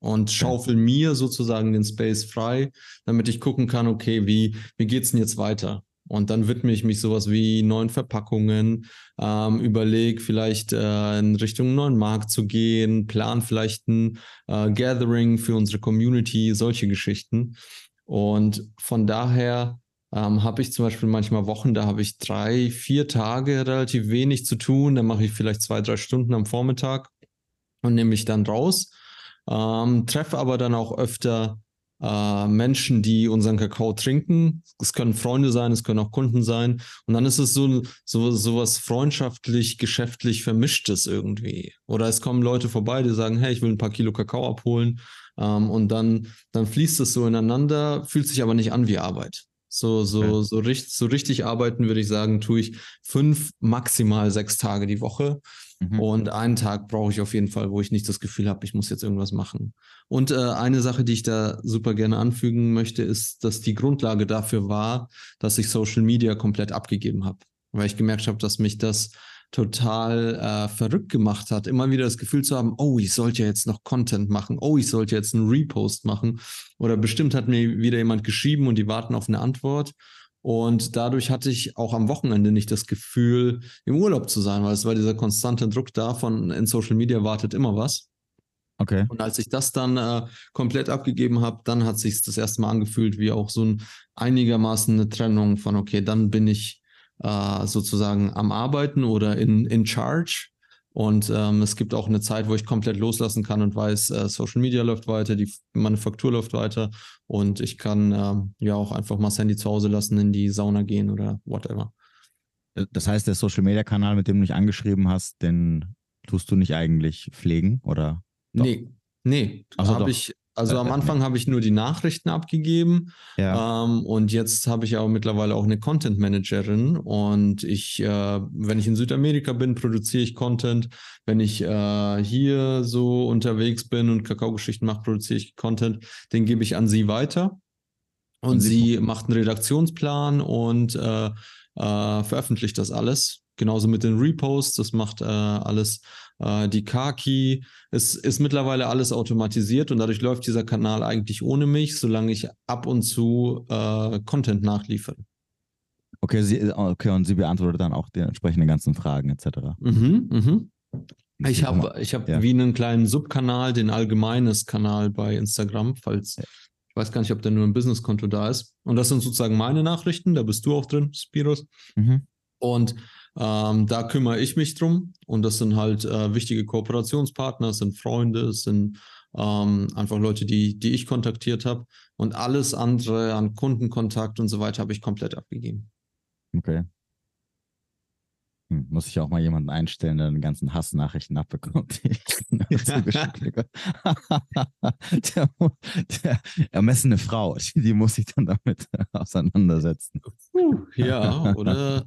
Und schaufel ja. mir sozusagen den Space frei, damit ich gucken kann, okay, wie, wie es denn jetzt weiter? Und dann widme ich mich sowas wie neuen Verpackungen, ähm, überlege vielleicht äh, in Richtung neuen Markt zu gehen, plan vielleicht ein äh, Gathering für unsere Community, solche Geschichten. Und von daher ähm, habe ich zum Beispiel manchmal Wochen, da habe ich drei, vier Tage relativ wenig zu tun. Da mache ich vielleicht zwei, drei Stunden am Vormittag und nehme mich dann raus. Ähm, treffe aber dann auch öfter äh, Menschen, die unseren Kakao trinken. Es können Freunde sein, es können auch Kunden sein. Und dann ist es so, so, so was freundschaftlich, geschäftlich vermischtes irgendwie. Oder es kommen Leute vorbei, die sagen, hey, ich will ein paar Kilo Kakao abholen. Ähm, und dann, dann fließt es so ineinander, fühlt sich aber nicht an wie Arbeit. So, so, okay. so, richtig, so richtig arbeiten, würde ich sagen, tue ich fünf, maximal sechs Tage die Woche. Mhm. Und einen Tag brauche ich auf jeden Fall, wo ich nicht das Gefühl habe, ich muss jetzt irgendwas machen. Und äh, eine Sache, die ich da super gerne anfügen möchte, ist, dass die Grundlage dafür war, dass ich Social Media komplett abgegeben habe. Weil ich gemerkt habe, dass mich das total äh, verrückt gemacht hat, immer wieder das Gefühl zu haben, oh, ich sollte jetzt noch Content machen, oh, ich sollte jetzt einen Repost machen oder bestimmt hat mir wieder jemand geschrieben und die warten auf eine Antwort. Und dadurch hatte ich auch am Wochenende nicht das Gefühl, im Urlaub zu sein, weil es war dieser konstante Druck davon, in Social Media wartet immer was. Okay. Und als ich das dann äh, komplett abgegeben habe, dann hat sich das erste Mal angefühlt wie auch so ein einigermaßen eine Trennung von, okay, dann bin ich äh, sozusagen am Arbeiten oder in, in Charge. Und ähm, es gibt auch eine Zeit, wo ich komplett loslassen kann und weiß, äh, Social Media läuft weiter, die Manufaktur läuft weiter und ich kann äh, ja auch einfach mal das Handy zu Hause lassen, in die Sauna gehen oder whatever. Äh, das heißt, der Social Media Kanal, mit dem du mich angeschrieben hast, den tust du nicht eigentlich pflegen oder? Doch? Nee, nee. Also habe ich, also am Anfang habe ich nur die Nachrichten abgegeben ja. ähm, und jetzt habe ich auch mittlerweile auch eine Content Managerin und ich, äh, wenn ich in Südamerika bin, produziere ich Content. Wenn ich äh, hier so unterwegs bin und Kakaogeschichten mache, produziere ich Content. Den gebe ich an sie weiter Und, und sie, sie macht einen Redaktionsplan und äh, äh, veröffentlicht das alles. Genauso mit den Reposts, das macht äh, alles äh, die Kaki. Es ist mittlerweile alles automatisiert und dadurch läuft dieser Kanal eigentlich ohne mich, solange ich ab und zu äh, Content nachliefere. Okay, sie, okay, und sie beantwortet dann auch die entsprechenden ganzen Fragen etc. Mhm, mhm. Ich habe ich hab ja. wie einen kleinen Subkanal, den allgemeines Kanal bei Instagram, falls ich weiß gar nicht, ob da nur ein Businesskonto da ist. Und das sind sozusagen meine Nachrichten, da bist du auch drin, Spiros. Mhm. Und ähm, da kümmere ich mich drum. Und das sind halt äh, wichtige Kooperationspartner, es sind Freunde, es sind ähm, einfach Leute, die, die ich kontaktiert habe. Und alles andere an Kundenkontakt und so weiter habe ich komplett abgegeben. Okay. Hm, muss ich auch mal jemanden einstellen, der den ganzen Hassnachrichten abbekommt, der, der ermessene Frau, die, die muss ich dann damit auseinandersetzen. Ja, oder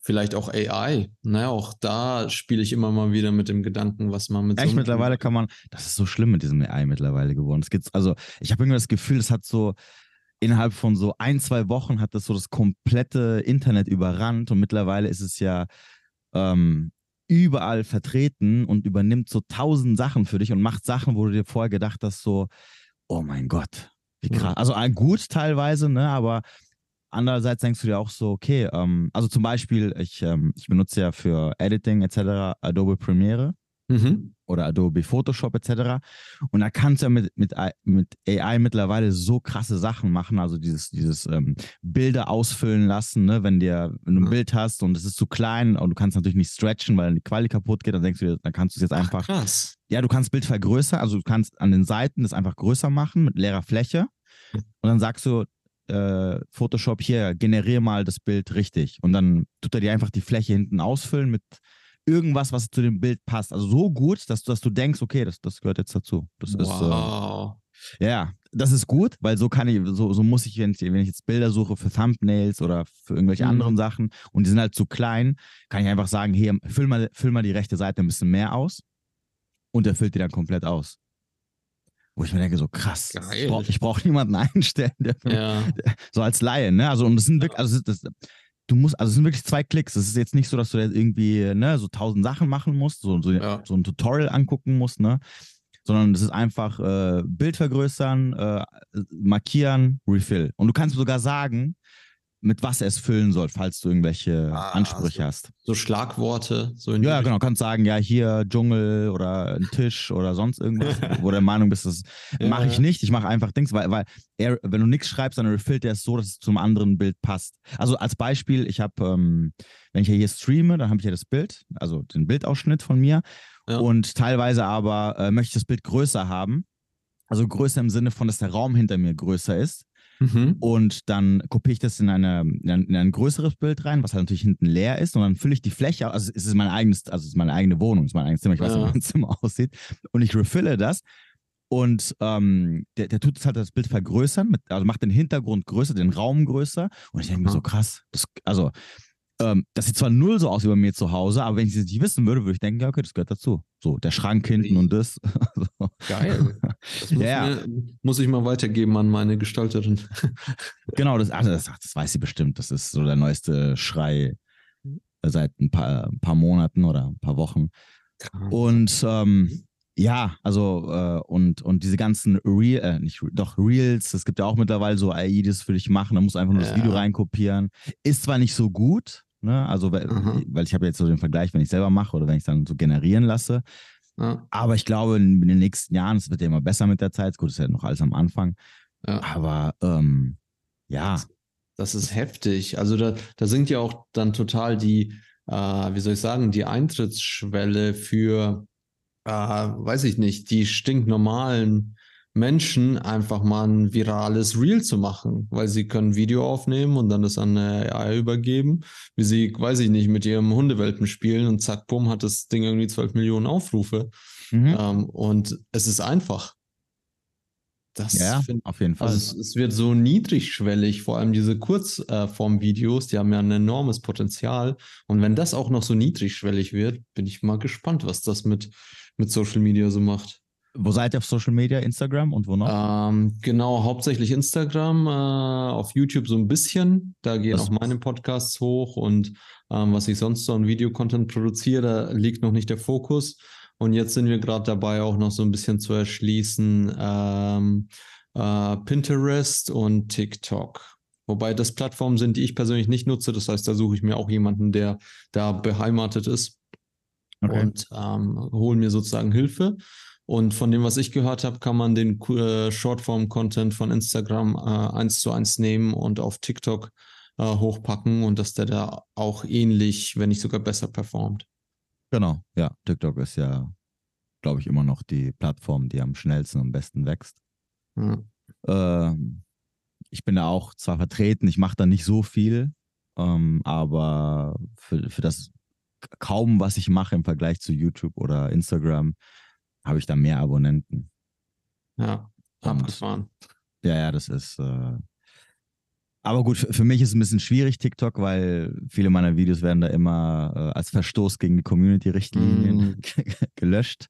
vielleicht auch AI. Naja, auch da spiele ich immer mal wieder mit dem Gedanken, was man mit Echt, so mittlerweile kann man, das ist so schlimm mit diesem AI mittlerweile geworden. Es gibt, also ich habe irgendwie das Gefühl, es hat so, innerhalb von so ein, zwei Wochen hat das so das komplette Internet überrannt und mittlerweile ist es ja ähm, überall vertreten und übernimmt so tausend Sachen für dich und macht Sachen, wo du dir vorher gedacht hast, so, oh mein Gott, wie krass. Also ein gut teilweise, ne, aber andererseits denkst du dir auch so, okay, ähm, also zum Beispiel, ich, ähm, ich benutze ja für Editing etc. Adobe Premiere mhm. oder Adobe Photoshop etc. Und da kannst du ja mit, mit, mit AI mittlerweile so krasse Sachen machen, also dieses, dieses ähm, Bilder ausfüllen lassen, ne? wenn, dir, wenn du ein mhm. Bild hast und es ist zu klein und du kannst natürlich nicht stretchen, weil dann die Quali kaputt geht, dann denkst du dir, dann kannst du es jetzt einfach. Ach, krass. Ja, du kannst Bild vergrößern, also du kannst an den Seiten das einfach größer machen mit leerer Fläche. Und dann sagst du, äh, Photoshop hier, generiere mal das Bild richtig. Und dann tut er dir einfach die Fläche hinten ausfüllen mit irgendwas, was zu dem Bild passt. Also so gut, dass, dass du denkst, okay, das, das gehört jetzt dazu. Das wow. ist äh, ja, das ist gut, weil so kann ich, so, so muss ich, wenn ich, wenn ich jetzt Bilder suche für Thumbnails oder für irgendwelche mhm. anderen Sachen und die sind halt zu klein, kann ich einfach sagen, hier, füll mal, füll mal die rechte Seite ein bisschen mehr aus und er füllt die dann komplett aus. Wo ich mir denke, so krass, Geil. ich brauche brauch niemanden einstellen, der, ja. der, so als Laie, ne? Also, und das sind wirklich, also das, du musst, also es sind wirklich zwei Klicks. Es ist jetzt nicht so, dass du da irgendwie, ne, so tausend Sachen machen musst, so, so, ja. so ein Tutorial angucken musst, ne? Sondern es ist einfach äh, Bild vergrößern, äh, markieren, Refill. Und du kannst sogar sagen, mit was er es füllen soll, falls du irgendwelche ah, Ansprüche so, hast. So Schlagworte. So in ja, genau. Du kannst sagen, ja, hier Dschungel oder ein Tisch oder sonst irgendwas, wo du der Meinung bist, das ja. mache ich nicht. Ich mache einfach Dings, weil, weil er, wenn du nichts schreibst, dann refillt er es so, dass es zum anderen Bild passt. Also als Beispiel, ich habe, ähm, wenn ich hier streame, dann habe ich ja das Bild, also den Bildausschnitt von mir. Ja. Und teilweise aber äh, möchte ich das Bild größer haben. Also größer im Sinne von, dass der Raum hinter mir größer ist. Mhm. Und dann kopiere ich das in, eine, in, ein, in, ein, größeres Bild rein, was halt natürlich hinten leer ist. Und dann fülle ich die Fläche, also es ist mein eigenes, also es ist meine eigene Wohnung, es ist mein eigenes Zimmer, ich weiß, ja. wie mein Zimmer aussieht. Und ich refille das. Und ähm, der, der tut es halt das Bild vergrößern, mit, also macht den Hintergrund größer, den Raum größer. Und ich denke mir so krass, das, also ähm, das sieht zwar null so aus wie bei mir zu Hause, aber wenn ich es nicht wissen würde, würde ich denken, ja, okay, das gehört dazu. So, der Schrank hinten und das. Geil. Das muss, ja. mir, muss, ich mal weitergeben an meine Gestalterin. genau, das, also das, das weiß sie bestimmt. Das ist so der neueste Schrei seit ein paar, ein paar Monaten oder ein paar Wochen. Und ähm, ja, also äh, und, und diese ganzen Real, äh, nicht doch Reels, es gibt ja auch mittlerweile so AI, die das für dich machen, da musst du einfach nur ja. das Video reinkopieren. Ist zwar nicht so gut, Ne? Also, weil, mhm. weil ich habe jetzt so den Vergleich, wenn ich selber mache oder wenn ich es dann so generieren lasse. Ja. Aber ich glaube, in, in, den nächsten Jahren, es wird ja immer besser mit der Zeit. Gut, ist ja noch alles am Anfang. Ja. Aber ähm, ja. Das, das, ist heftig. Also da, da sinkt ja auch dann total die, äh, wie soll ich sagen, die Eintrittsschwelle für, äh, weiß ich nicht, die stinknormalen Menschen einfach mal ein virales Reel zu machen, weil sie können Video aufnehmen und dann das an eine AI übergeben, wie sie, weiß ich nicht, mit ihrem Hundewelpen spielen und zack, bumm, hat das Ding irgendwie 12 Millionen Aufrufe. Mhm. Ähm, und es ist einfach. Das ja, find, auf jeden Fall. Also es, es, wird so niedrigschwellig, vor allem diese Kurzform-Videos, die haben ja ein enormes Potenzial. Und wenn das auch noch so niedrigschwellig wird, bin ich mal gespannt, was das mit, mit Social Media so macht. Wo seid ihr auf Social Media? Instagram und wo noch? Ähm, genau, hauptsächlich Instagram, äh, auf YouTube so ein bisschen. Da gehen Das- auch meine Podcasts hoch und ähm, was ich sonst so an Videocontent produziere, da liegt noch nicht der Fokus. Und jetzt sind wir gerade dabei, auch noch so ein bisschen zu erschließen ähm, äh, Pinterest und TikTok. Wobei das Plattformen sind, die ich persönlich nicht nutze. Das heißt, da suche ich mir auch jemanden, der da beheimatet ist und ähm, holen mir sozusagen Hilfe. Und von dem, was ich gehört habe, kann man den äh, Shortform-Content von Instagram äh, eins zu eins nehmen und auf TikTok äh, hochpacken und dass der da auch ähnlich, wenn nicht sogar besser performt. Genau, ja. TikTok ist ja, glaube ich, immer noch die Plattform, die am schnellsten und am besten wächst. Ja. Ähm, ich bin da auch zwar vertreten, ich mache da nicht so viel, ähm, aber für, für das kaum, was ich mache im Vergleich zu YouTube oder Instagram, habe ich da mehr Abonnenten. Ja, abgefahren. Ja, ja, das ist. Äh aber gut, für, mich ist es ein bisschen schwierig, TikTok, weil viele meiner Videos werden da immer äh, als Verstoß gegen die Community-Richtlinien Mm. gelöscht.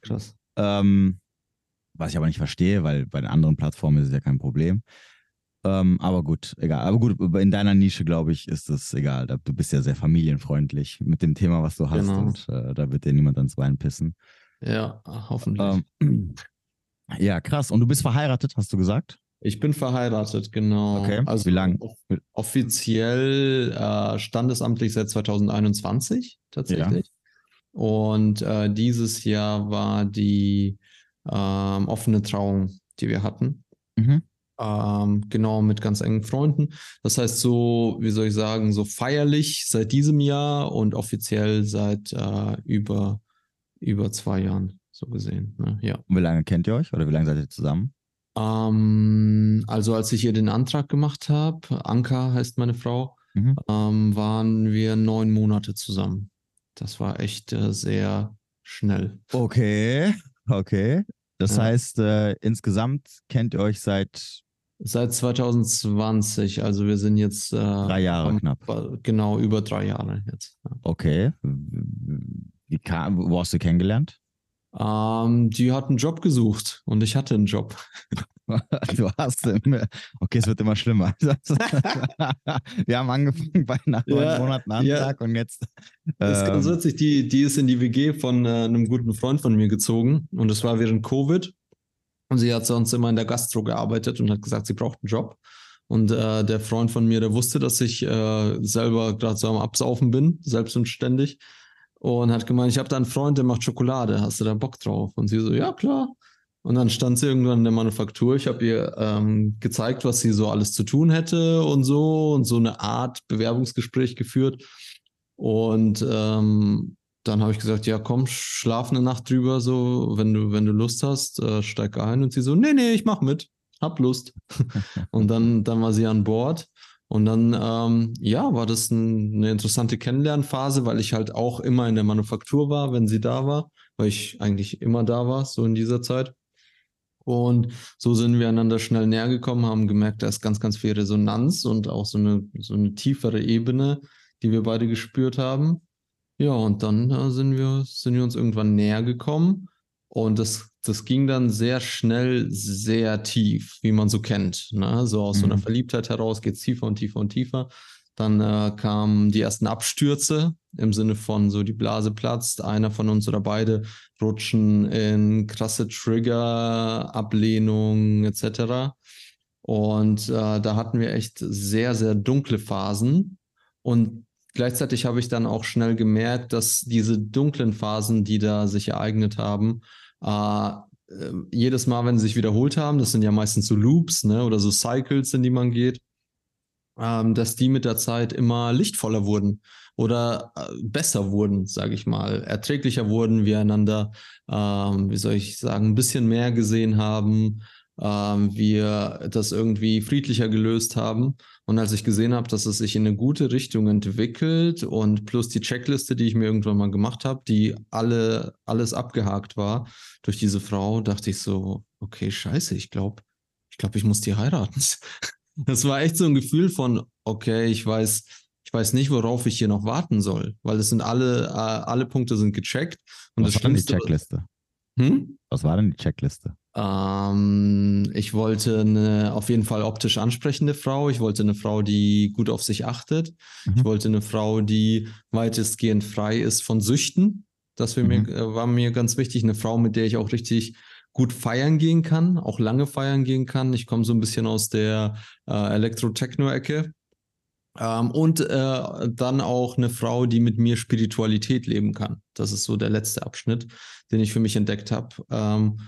Krass. Ähm, was ich aber nicht verstehe, weil bei den anderen Plattformen ist es ja kein Problem. Ähm, aber gut, egal. Aber gut, in deiner Nische, glaube ich, ist es egal. Du bist ja sehr familienfreundlich mit dem Thema, was du hast. Genau. Und äh, da wird dir niemand ans Bein pissen. Ja, hoffentlich. Ähm, ja, krass. Und du bist verheiratet, hast du gesagt? Ich bin verheiratet, genau. Okay, Also wie lang? off- Offiziell äh, standesamtlich seit 2021 tatsächlich. Und äh, dieses Jahr war die ähm, offene Trauung, die wir hatten. Mhm. Ähm, genau, mit ganz engen Freunden. Das heißt, so, wie soll ich sagen, so feierlich seit diesem Jahr und offiziell seit äh, über, über zwei Jahren, so gesehen. Ne? Ja. Und wie lange kennt ihr euch oder wie lange seid ihr zusammen? Ähm, also, als ich ihr den Antrag gemacht habe, Anka heißt meine Frau, Mhm. ähm, waren wir neun Monate zusammen. Das war echt äh, sehr schnell. Okay, okay. Das Ja. heißt, äh, insgesamt kennt ihr euch seit Seit 2020, also wir sind jetzt äh, drei Jahren am- knapp. genau über drei Jahre jetzt. Ja. Okay. Wie kam, wo hast du kennengelernt? Ähm, die hat einen Job gesucht und ich hatte einen Job. Du hast immer, okay, es wird immer schlimmer. Wir haben angefangen bei nach neun Ja, Monaten ja. Antrag und jetzt. Das ist ganz ähm, witzig, die, die ist in die WG von äh, einem guten Freund von mir gezogen und das war während Covid. Und sie hat sonst immer in der Gastro gearbeitet und hat gesagt, sie braucht einen Job. Und äh, der Freund von mir, der wusste, dass ich äh, selber gerade so am Absaufen bin, selbst und hat gemeint, ich habe da einen Freund, der macht Schokolade. Hast du da Bock drauf? Und sie so, ja, klar. Und dann stand sie irgendwann in der Manufaktur. Ich habe ihr ähm, gezeigt, was sie so alles zu tun hätte und so und so eine Art Bewerbungsgespräch geführt. Und ähm, dann habe ich gesagt, ja, komm, schlaf eine Nacht drüber, so, wenn du, wenn du Lust hast, äh, steig ein. Und sie so, nee, nee, ich mach mit, hab Lust. und dann, dann war sie an Bord. Und dann, ähm, ja, war das ein, eine interessante Kennenlernphase, weil ich halt auch immer in der Manufaktur war, wenn sie da war, weil ich eigentlich immer da war, so in dieser Zeit. Und so sind wir einander schnell näher gekommen, haben gemerkt, da ist ganz, ganz viel Resonanz und auch so eine, so eine tiefere Ebene, die wir beide gespürt haben. Ja, und dann äh, sind wir, sind wir uns irgendwann näher gekommen. Und das, das ging dann sehr schnell, sehr tief, wie man so kennt. Ne? So aus so einer Mhm. Verliebtheit heraus geht es tiefer und tiefer und tiefer. Dann äh, kamen die ersten Abstürze im Sinne von so die Blase platzt, einer von uns oder beide rutschen in krasse Trigger, Ablehnung etc. Und äh, da hatten wir echt sehr, sehr dunkle Phasen. Und gleichzeitig habe ich dann auch schnell gemerkt, dass diese dunklen Phasen, die da sich ereignet haben, äh, äh, jedes Mal, wenn sie sich wiederholt haben, das sind ja meistens so Loops ne, oder so Cycles, in die man geht, ähm, dass die mit der Zeit immer lichtvoller wurden oder äh, besser wurden, sage ich mal, erträglicher wurden, wir einander, ähm, wie soll ich sagen, ein bisschen mehr gesehen haben, ähm, wir das irgendwie friedlicher gelöst haben. Und als ich gesehen habe, dass es sich in eine gute Richtung entwickelt und plus die Checkliste, die ich mir irgendwann mal gemacht habe, die alle alles abgehakt war durch diese Frau, dachte ich so, okay, scheiße, ich glaube, ich glaube, ich muss die heiraten. Das war echt so ein Gefühl von, okay, ich weiß, ich weiß nicht, worauf ich hier noch warten soll, weil es sind alle, äh, alle Punkte sind gecheckt. Und was das war denn die Checkliste? Hm? Was war denn die Checkliste? Ähm, ich wollte eine auf jeden Fall optisch ansprechende Frau. Ich wollte eine Frau, die gut auf sich achtet. Mhm. Ich wollte eine Frau, die weitestgehend frei ist von Süchten. Das mhm. mir, äh, war mir ganz wichtig. Eine Frau, mit der ich auch richtig gut feiern gehen kann, auch lange feiern gehen kann. Ich komme so ein bisschen aus der äh, Elektro-Techno-Ecke. Ähm, und äh, dann auch eine Frau, die mit mir Spiritualität leben kann. Das ist so der letzte Abschnitt, den ich für mich entdeckt habe. Ähm,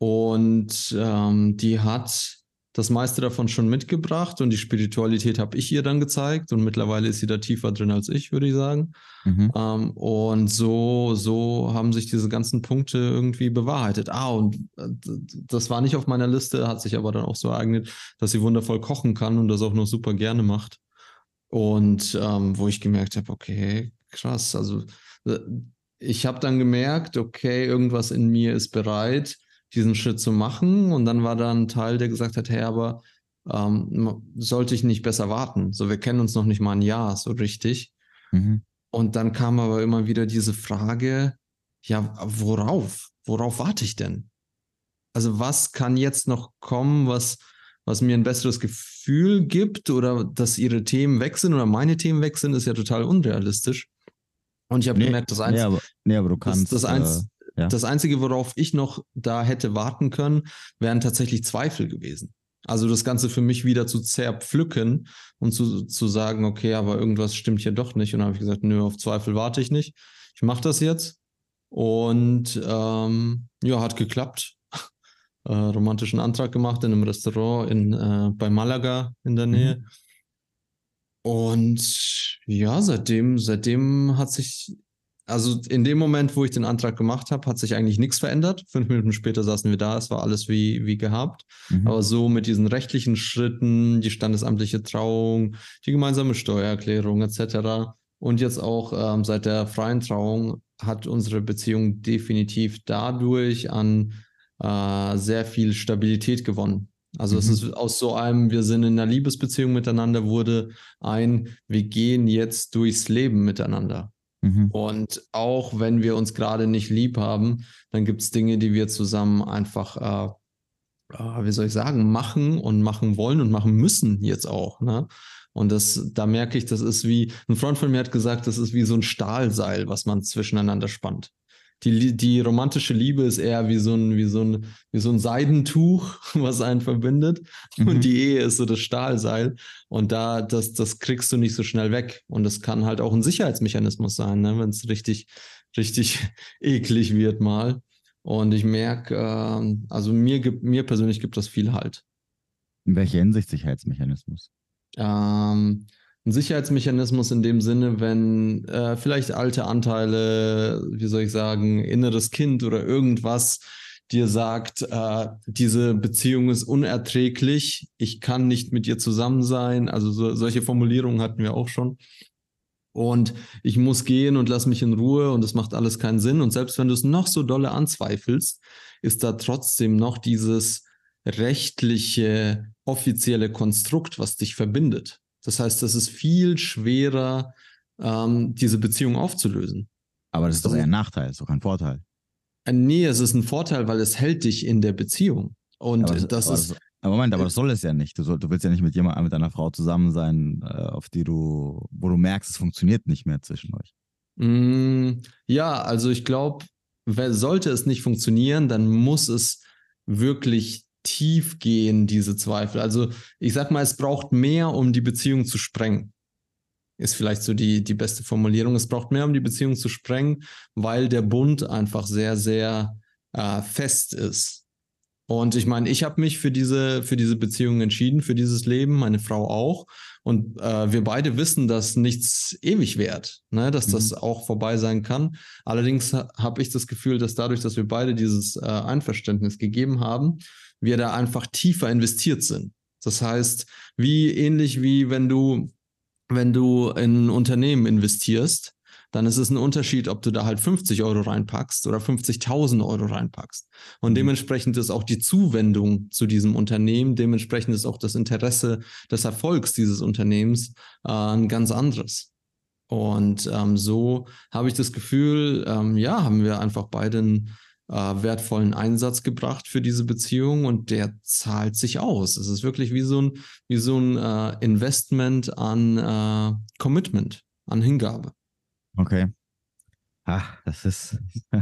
und ähm, die hat das meiste davon schon mitgebracht und die Spiritualität habe ich ihr dann gezeigt und mittlerweile ist sie da tiefer drin als ich, würde ich sagen. Mhm. Ähm, und so, so haben sich diese ganzen Punkte irgendwie bewahrheitet. Ah, und äh, das war nicht auf meiner Liste, hat sich aber dann auch so ereignet, dass sie wundervoll kochen kann und das auch noch super gerne macht. Und ähm, wo ich gemerkt habe, okay, krass, also äh, ich habe dann gemerkt, okay, irgendwas in mir ist bereit, diesen Schritt zu machen. Und dann war da ein Teil, der gesagt hat, hey, aber ähm, sollte ich nicht besser warten? So, wir kennen uns noch nicht mal ein Jahr so richtig. Mhm. Und dann kam aber immer wieder diese Frage, ja, worauf? Worauf warte ich denn? Also was kann jetzt noch kommen, was was mir ein besseres Gefühl gibt oder dass ihre Themen wechseln oder meine Themen wechseln, ist ja total unrealistisch. Und ich habe nee, gemerkt, das, Einz nee, aber, nee, aber du kannst, das, das, äh, ja. das Einzige, worauf ich noch da hätte warten können, wären tatsächlich Zweifel gewesen. Also das Ganze für mich wieder zu zerpflücken und zu, zu sagen, okay, aber irgendwas stimmt hier doch nicht. Und dann habe ich gesagt, nö, auf Zweifel warte ich nicht. Ich mache das jetzt. Und ähm, ja, hat geklappt äh, romantischen Antrag gemacht in einem Restaurant in, äh, bei Malaga in der Nähe. Mhm. Und ja, seitdem, seitdem hat sich, also in dem Moment, wo ich den Antrag gemacht habe, hat sich eigentlich nichts verändert. Fünf Minuten später saßen wir da, es war alles wie, wie gehabt. Mhm. Aber so mit diesen rechtlichen Schritten, die standesamtliche Trauung, die gemeinsame Steuererklärung etc. Und jetzt auch ähm, seit der freien Trauung hat unsere Beziehung definitiv dadurch an äh, sehr viel Stabilität gewonnen. Also mhm. es ist aus so einem, wir sind in einer Liebesbeziehung miteinander, wurde ein, wir gehen jetzt durchs Leben miteinander. Mhm. Und auch wenn wir uns gerade nicht lieb haben, dann gibt es Dinge, die wir zusammen einfach, äh, äh, wie soll ich sagen, machen und machen wollen und machen müssen jetzt auch. Ne? Und das, da merke ich, das ist wie, ein Freund von mir hat gesagt, das ist wie so ein Stahlseil, was man zwischeneinander spannt die, die romantische Liebe ist eher wie so ein, wie so ein, wie so ein Seidentuch, was einen verbindet. Mhm. Und die Ehe ist so das Stahlseil. Und da, das, das kriegst du nicht so schnell weg. Und das kann halt auch ein Sicherheitsmechanismus sein, ne? wenn es richtig, richtig eklig wird mal. Und ich merke, äh, also mir, gibt, mir persönlich gibt das viel Halt. In welcher Hinsicht Sicherheitsmechanismus? Ähm, ein Sicherheitsmechanismus in dem Sinne, wenn äh, vielleicht alte Anteile, wie soll ich sagen, inneres Kind oder irgendwas dir sagt, äh, diese Beziehung ist unerträglich, ich kann nicht mit dir zusammen sein. Also so, solche Formulierungen hatten wir auch schon. Und ich muss gehen und lass mich in Ruhe und es macht alles keinen Sinn. Und selbst wenn du es noch so dolle anzweifelst, ist da trotzdem noch dieses rechtliche, offizielle Konstrukt, was dich verbindet. Das heißt, es ist viel schwerer, ähm, diese Beziehung aufzulösen. Aber das ist doch eher ein Nachteil, ist doch kein Vorteil. Äh, nee, es ist ein Vorteil, weil es hält dich in der Beziehung. Und aber das, das aber ist. Das, aber Moment, aber das soll es ja nicht. Du, soll, du willst ja nicht mit jemandem, mit einer Frau zusammen sein, äh, auf die du, wo du merkst, es funktioniert nicht mehr zwischen euch. Mm, ja, also ich glaube, sollte es nicht funktionieren, dann muss es wirklich tief gehen, diese Zweifel. Also ich sag mal, es braucht mehr, um die Beziehung zu sprengen. Ist vielleicht so die, die beste Formulierung. Es braucht mehr, um die Beziehung zu sprengen, weil der Bund einfach sehr, sehr äh, fest ist. Und ich meine, ich habe mich für diese, für diese Beziehung entschieden, für dieses Leben, meine Frau auch. Und äh, wir beide wissen, dass nichts ewig währt, ne? dass mhm. das auch vorbei sein kann. Allerdings habe ich das Gefühl, dass dadurch, dass wir beide dieses äh, Einverständnis gegeben haben, wir da einfach tiefer investiert sind. Das heißt, wie ähnlich wie wenn du, wenn du in ein Unternehmen investierst, dann ist es ein Unterschied, ob du da halt 50 Euro reinpackst oder 50.000 Euro reinpackst. Und mhm. dementsprechend ist auch die Zuwendung zu diesem Unternehmen, dementsprechend ist auch das Interesse des Erfolgs dieses Unternehmens äh, ein ganz anderes. Und ähm, so habe ich das Gefühl, ähm, ja, haben wir einfach beide ein äh, wertvollen Einsatz gebracht für diese Beziehung und der zahlt sich aus. Es ist wirklich wie so ein, wie so ein äh, Investment an äh, Commitment, an Hingabe. Okay. Ach, das ist.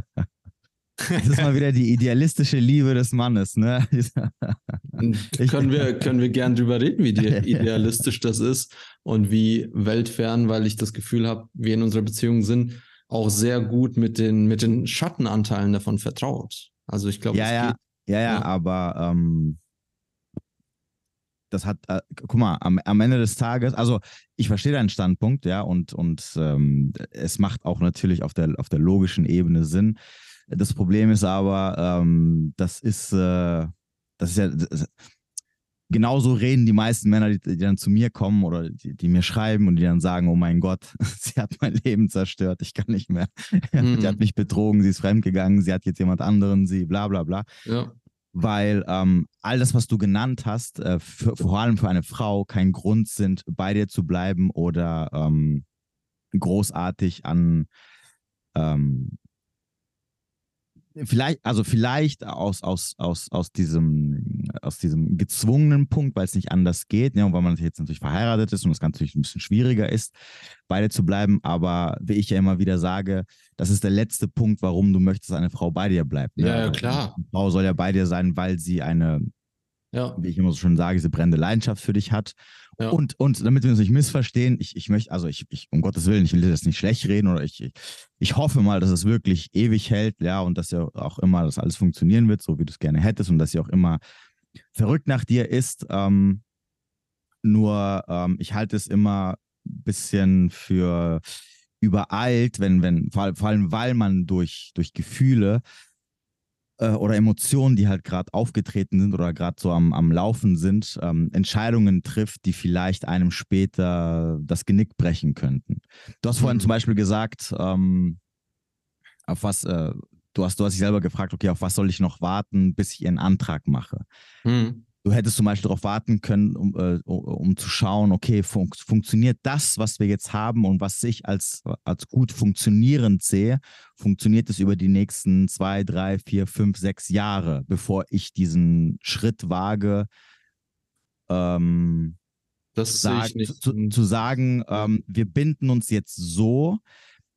Das ist mal wieder die idealistische Liebe des Mannes, ne? können, wir, können wir gern drüber reden, wie idealistisch das ist und wie weltfern, weil ich das Gefühl habe, wir in unserer Beziehung sind auch sehr gut mit den, mit den Schattenanteilen davon vertraut. Also ich glaube, ja, ja, ja, ja, aber ähm, das hat, äh, guck mal, am, am Ende des Tages, also ich verstehe deinen Standpunkt, ja, und, und ähm, es macht auch natürlich auf der, auf der logischen Ebene Sinn. Das Problem ist aber, ähm, das ist, äh, das ist ja, das, genauso reden die meisten Männer, die, die dann zu mir kommen oder die, die, mir schreiben und die dann sagen, oh mein Gott, sie hat mein Leben zerstört, ich kann nicht mehr. Mhm. sie hat mich betrogen, sie ist fremdgegangen, sie hat jetzt jemand anderen, sie bla bla bla. Ja. Weil ähm, all das, was du genannt hast, äh, für, vor allem für eine Frau kein Grund sind, bei dir zu bleiben oder ähm, großartig an ähm, vielleicht, also vielleicht aus, aus, aus, aus, diesem, aus diesem gezwungenen Punkt, weil es nicht anders geht, ne, und weil man jetzt natürlich verheiratet ist und es natürlich ein bisschen schwieriger ist, beide zu bleiben. Aber wie ich ja immer wieder sage, das ist der letzte Punkt, warum du möchtest, dass eine Frau bei dir bleibt. Ne? Ja, ja, klar. Eine Frau soll ja bei dir sein, weil sie eine, ja. wie ich immer so schön sage, diese brennende Leidenschaft für dich hat ja. Und, und damit wir uns nicht missverstehen, ich, ich möchte, also ich, ich, um Gottes Willen, ich will das nicht schlecht reden oder ich, ich, ich hoffe mal, dass es wirklich ewig hält, ja, und dass ja auch immer das alles funktionieren wird, so wie du es gerne hättest und dass sie auch immer verrückt nach dir ist. Ähm, nur ähm, ich halte es immer ein bisschen für übereilt, wenn, wenn, vor allem weil man durch, durch Gefühle äh, oder Emotionen, die halt gerade aufgetreten sind oder gerade so am, am Laufen sind, ähm, Entscheidungen trifft, die vielleicht einem später das Genick brechen könnten. Du hast vorhin zum mhm. Beispiel gesagt, ähm, auf was, äh, du hast, du hast dich selber gefragt, okay, auf was soll ich noch warten, bis ich ihren Antrag mache? Mhm. Du hättest zum Beispiel darauf warten können, um, äh, um zu schauen, okay, fun funktioniert das, was wir jetzt haben und was ich als, als gut funktionierend sehe, funktioniert es über die nächsten zwei, drei, vier, fünf, sechs Jahre, bevor ich diesen Schritt wage, ähm, das sag, zu, zu, sagen, ähm, wir binden uns jetzt so,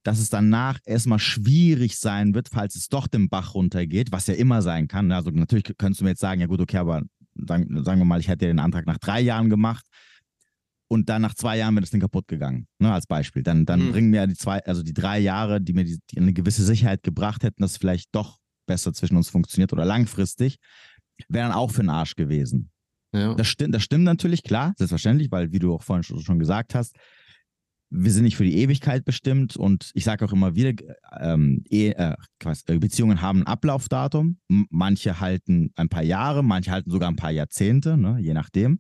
dass es danach erstmal schwierig sein wird, falls es doch den Bach runtergeht, was ja immer sein kann. Also natürlich könntest du mir jetzt sagen, ja gut, okay, aber sagen, sagen wir mal, ich hätte den Antrag nach drei Jahren gemacht und dann nach zwei Jahren wäre das Ding kaputt gegangen, ne, als Beispiel. Dann, dann mhm. bringen mir die zwei, also die drei Jahre, die mir die, die eine gewisse Sicherheit gebracht hätten, dass vielleicht doch besser zwischen uns funktioniert oder langfristig, wären auch für den Arsch gewesen. Ja. Das, stimmt, das stimmt natürlich, klar, selbstverständlich, weil, wie du auch vorhin schon gesagt hast, wir sind nicht für die Ewigkeit bestimmt und ich sage auch immer wieder, ähm, eh, äh, Beziehungen haben ein Ablaufdatum. Manche halten ein paar Jahre, manche halten sogar ein paar Jahrzehnte, ne, je nachdem.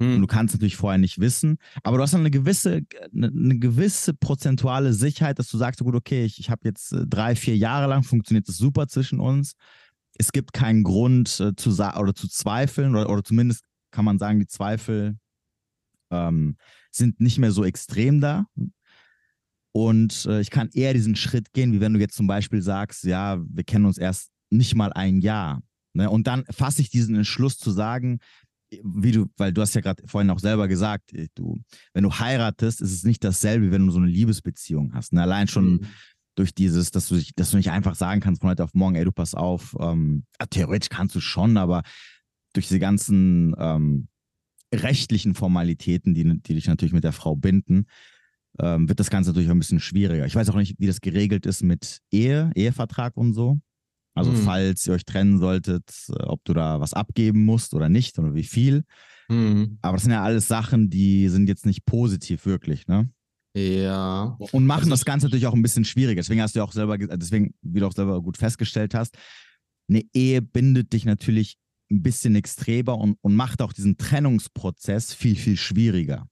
Hm. Und du kannst natürlich vorher nicht wissen, aber du hast dann eine gewisse, eine, eine gewisse prozentuale Sicherheit, dass du sagst, gut, okay, ich, ich habe jetzt äh, drei, vier Jahre lang funktioniert das super zwischen uns. Es gibt keinen Grund äh, zu oder zu zweifeln oder, oder zumindest kann man sagen, die Zweifel ähm, sind nicht mehr so extrem da. Und äh, ich kann eher diesen Schritt gehen, wie wenn du jetzt zum Beispiel sagst, ja, wir kennen uns erst nicht mal ein Jahr. Ne? Und dann fasse ich diesen Entschluss zu sagen, wie du, weil du hast ja gerade vorhin auch selber gesagt, äh, du, wenn du heiratest, ist es nicht dasselbe, wie wenn du so eine Liebesbeziehung hast. Ne? Allein schon mhm. durch dieses, dass du, dass du nicht einfach sagen kannst von heute auf morgen, ey, du pass auf, ähm, theoretisch kannst du schon, aber durch diese ganzen ähm, rechtlichen Formalitäten, die, die dich natürlich mit der Frau binden, ähm, wird das Ganze natürlich ein bisschen schwieriger. Ich weiß auch nicht, wie das geregelt ist mit Ehe, Ehevertrag und so. Also hm. falls ihr euch trennen solltet, äh, ob du da was abgeben musst oder nicht oder wie viel. Hm. Aber das sind ja alles Sachen, die sind jetzt nicht positiv wirklich, ne? Ja. Und machen also das Ganze natürlich auch ein bisschen schwieriger. Deswegen hast du auch selber, deswegen, wie du auch selber gut festgestellt hast, eine Ehe bindet dich natürlich ein bisschen extremer und, und macht auch diesen Trennungsprozess viel, viel schwieriger.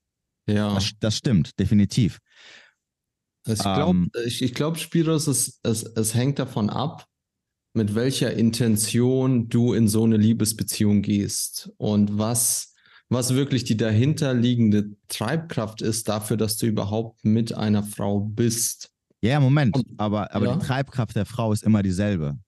Ja. Das, das stimmt, definitiv. Ich glaube, ähm, ich, ich glaub, Spiros, es, es, es hängt davon ab, mit welcher Intention du in so eine Liebesbeziehung gehst und was, was wirklich die dahinterliegende Treibkraft ist dafür, dass du überhaupt mit einer Frau bist. Ja, Moment, aber, aber ja? die Treibkraft der Frau ist immer dieselbe.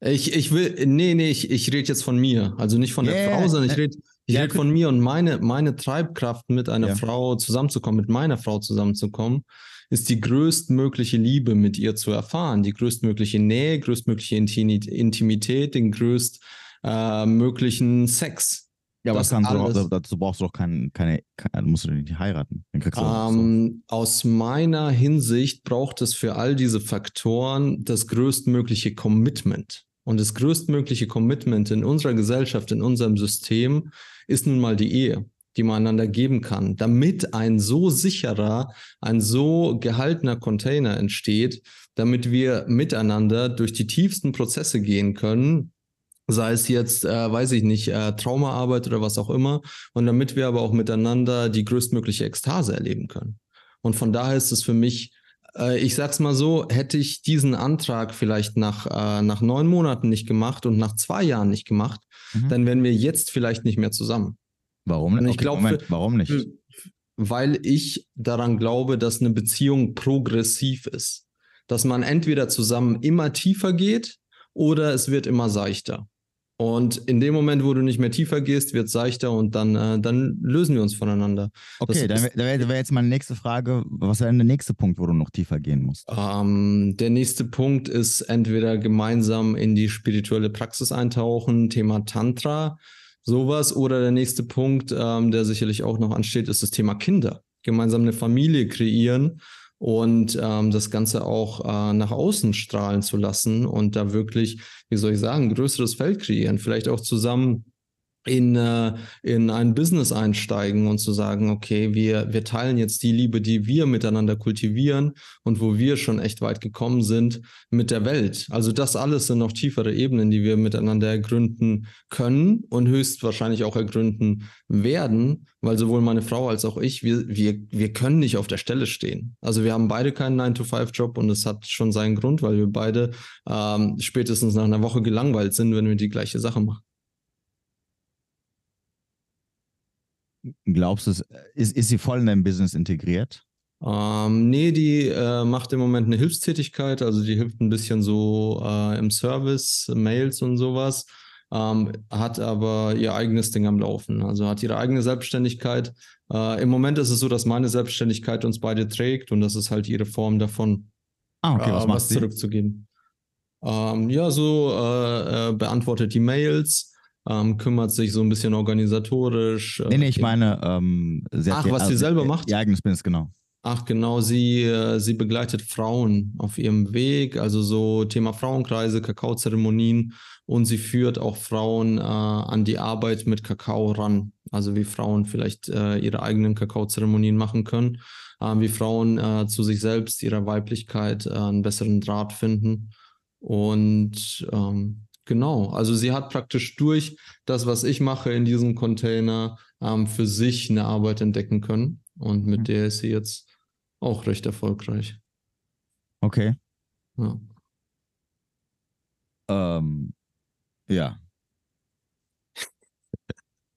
Ich, ich will, nee, nee, ich, ich rede jetzt von mir. Also nicht von der Yeah, Frau, sondern ich äh, rede ich ja, red von mir und meine, meine Treibkraft, mit einer Ja. Frau zusammenzukommen, mit meiner Frau zusammenzukommen, ist die größtmögliche Liebe mit ihr zu erfahren, die größtmögliche Nähe, größtmögliche Intimität, den größtmöglichen Sex. Ja, aber Das kannst du doch, dazu brauchst du doch keinen, keine, keine, musst du nicht heiraten. Doch so. Ähm, aus meiner Hinsicht braucht es für all diese Faktoren das größtmögliche Commitment. Und das größtmögliche Commitment in unserer Gesellschaft, in unserem System, ist nun mal die Ehe, die man einander geben kann, damit ein so sicherer, ein so gehaltener Container entsteht, damit wir miteinander durch die tiefsten Prozesse gehen können, sei es jetzt, äh, weiß ich nicht, äh, Traumaarbeit oder was auch immer, und damit wir aber auch miteinander die größtmögliche Ekstase erleben können. Und von daher ist es für mich, äh, ich sag's mal so, hätte ich diesen Antrag vielleicht nach, äh, nach neun Monaten nicht gemacht und nach zwei Jahren nicht gemacht, Mhm. dann wären wir jetzt vielleicht nicht mehr zusammen. Warum und nicht? ich Okay, glaub, Moment, warum nicht? Weil ich daran glaube, dass eine Beziehung progressiv ist. Dass man entweder zusammen immer tiefer geht oder es wird immer seichter. Und in dem Moment, wo du nicht mehr tiefer gehst, wird es seichter und dann, äh, dann lösen wir uns voneinander. Okay, das dann wäre wär jetzt meine nächste Frage. Was wäre denn der nächste Punkt, wo du noch tiefer gehen musst? Ähm, der nächste Punkt ist entweder gemeinsam in die spirituelle Praxis eintauchen, Thema Tantra, sowas, oder der nächste Punkt, ähm, der sicherlich auch noch ansteht, ist das Thema Kinder. Gemeinsam eine Familie kreieren und ähm, das Ganze auch äh, nach außen strahlen zu lassen und da wirklich, wie soll ich sagen, ein größeres Feld kreieren, vielleicht auch zusammen in, äh, in ein Business einsteigen und zu sagen, okay, wir, wir teilen jetzt die Liebe, die wir miteinander kultivieren und wo wir schon echt weit gekommen sind mit der Welt. Also das alles sind noch tiefere Ebenen, die wir miteinander ergründen können und höchstwahrscheinlich auch ergründen werden, weil sowohl meine Frau als auch ich, wir, wir, wir können nicht auf der Stelle stehen. Also wir haben beide keinen 9-to-5-Job und es hat schon seinen Grund, weil wir beide ähm, spätestens nach einer Woche gelangweilt sind, wenn wir die gleiche Sache machen. Glaubst du, es- ist, ist sie voll in dein Business integriert? Ähm, nee, die äh, macht im Moment eine Hilfstätigkeit, also die hilft ein bisschen so äh, im Service, Mails und sowas, ähm, hat aber ihr eigenes Ding am Laufen, also hat ihre eigene Selbstständigkeit. Äh, Im Moment ist es so, dass meine Selbstständigkeit uns beide trägt und das ist halt ihre Form davon, Ah, okay, äh, was macht sie? zurückzugeben. Ähm, ja, so äh, äh, beantwortet die Mails, ähm, kümmert sich so ein bisschen organisatorisch. äh, Nee, nee, ich meine, ähm, sie Ach, ihr- was sie also selber ihr- macht? Ihr eigenes Business, genau. Ach genau, sie, äh, sie begleitet Frauen auf ihrem Weg, also so Thema Frauenkreise, Kakaozeremonien und sie führt auch Frauen äh, an die Arbeit mit Kakao ran. Also wie Frauen vielleicht äh, ihre eigenen Kakaozeremonien machen können, äh, wie Frauen äh, zu sich selbst, ihrer Weiblichkeit äh, einen besseren Draht finden. Und ähm, genau, also sie hat praktisch durch das, was ich mache in diesem Container, ähm, für sich eine Arbeit entdecken können. Und mit Mhm. der ist sie jetzt auch recht erfolgreich. Okay. Ja. Ähm, ja.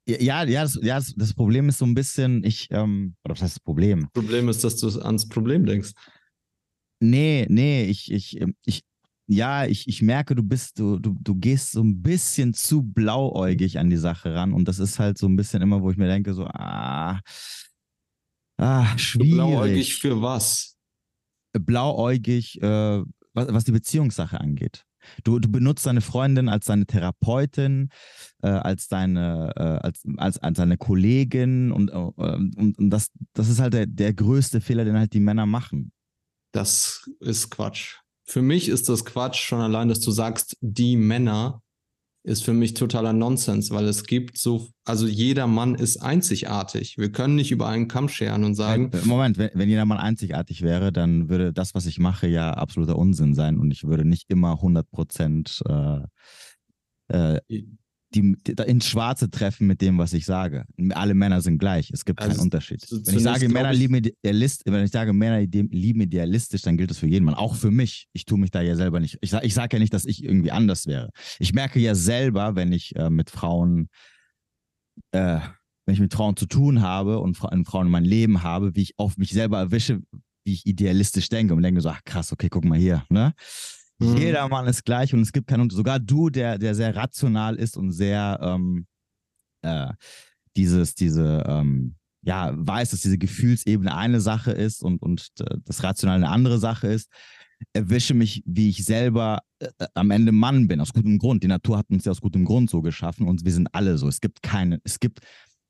Ja, ja, das, ja das, das Problem ist so ein bisschen, ich, ähm, oder was heißt das Problem? Problem ist, dass du ans Problem denkst. Nee, nee, ich, ich, ähm, ich, ja, ich, ich merke, du bist, du, du, du gehst so ein bisschen zu blauäugig an die Sache ran und das ist halt so ein bisschen immer, wo ich mir denke, so, ah, ah, schwierig. Blauäugig für was? blauäugig, äh, was, was die Beziehungssache angeht. Du, du benutzt deine Freundin als deine Therapeutin, äh, als deine, äh, als, als, als deine Kollegin und, äh, und, und das, das ist halt der, der größte Fehler, den halt die Männer machen. Das ist Quatsch. Für mich ist das Quatsch schon allein, dass du sagst, die Männer ist für mich totaler Nonsens, weil es gibt so, also jeder Mann ist einzigartig. Wir können nicht über einen Kamm scheren und sagen, Moment, wenn, wenn jeder Mann einzigartig wäre, dann würde das, was ich mache, ja absoluter Unsinn sein und ich würde nicht immer 100 Prozent äh, äh, die, die, ins Schwarze treffen mit dem, was ich sage. Alle Männer sind gleich. Es gibt Also keinen Unterschied. zu- Wenn ich sage, Männer ich- lieben idealist, wenn ich sage, Männer lieben idealistisch, dann gilt das für jeden Mann. Auch für mich. Ich tue mich da ja selber nicht. Ich, ich sage ja nicht, dass ich irgendwie anders wäre. Ich merke ja selber, wenn ich äh, mit Frauen, äh, wenn ich mit Frauen zu tun habe und Fra Frauen in meinem Leben habe, wie ich auf mich selber erwische, wie ich idealistisch denke und denke so, ach krass, okay, guck mal hier, ne? Mhm. Jeder Mann ist gleich und es gibt keinen Sogar du, der, der sehr rational ist und sehr ähm, äh, dieses, diese, ähm, ja, weiß, dass diese Gefühlsebene eine Sache ist und, und äh, das Rational eine andere Sache ist, erwische mich, wie ich selber äh, äh, am Ende Mann bin, aus gutem Grund. Die Natur hat uns ja aus gutem Grund so geschaffen und wir sind alle so. Es gibt keine, es gibt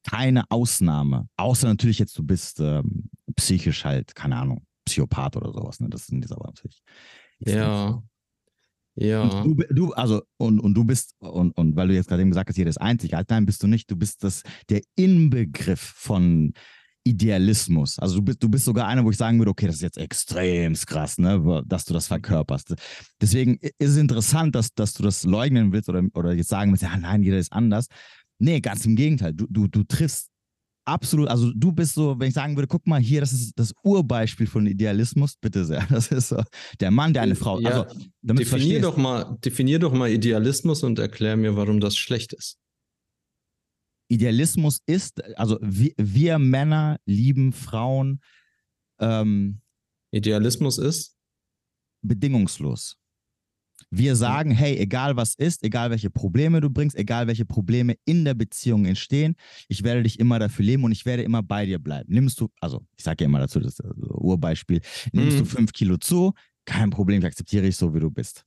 keine Ausnahme, außer natürlich jetzt, du bist ähm, psychisch halt, keine Ahnung, Psychopath oder sowas. Ne? Das sind jetzt aber natürlich. Ja. Ja. Und du, du, also, und, und du bist, und, und weil du jetzt gerade eben gesagt hast, jeder ist einzigartig, nein, bist du nicht. Du bist das, der Inbegriff von Idealismus. Also du bist, du bist sogar einer, wo ich sagen würde, okay, das ist jetzt extrem krass, ne, dass du das verkörperst. Deswegen ist es interessant, dass, dass du das leugnen willst oder, oder jetzt sagen willst, ja, nein, jeder ist anders. Nee, ganz im Gegenteil. Du, du, du triffst absolut, also du bist so, wenn ich sagen würde, guck mal hier, das ist das Urbeispiel von Idealismus, bitte sehr. Das ist so der Mann, der eine Frau. Ja, also, definier doch mal, definier doch mal Idealismus und erklär mir, warum das schlecht ist. Idealismus ist, also wir, wir Männer lieben Frauen. Ähm, Idealismus ist? Bedingungslos. Wir sagen, hey, egal was ist, egal welche Probleme du bringst, egal welche Probleme in der Beziehung entstehen, ich werde dich immer dafür leben und ich werde immer bei dir bleiben. Nimmst du, also ich sage ja immer dazu, das also Urbeispiel, nimmst mhm. du fünf Kilo zu, kein Problem, ich akzeptiere dich so, wie du bist.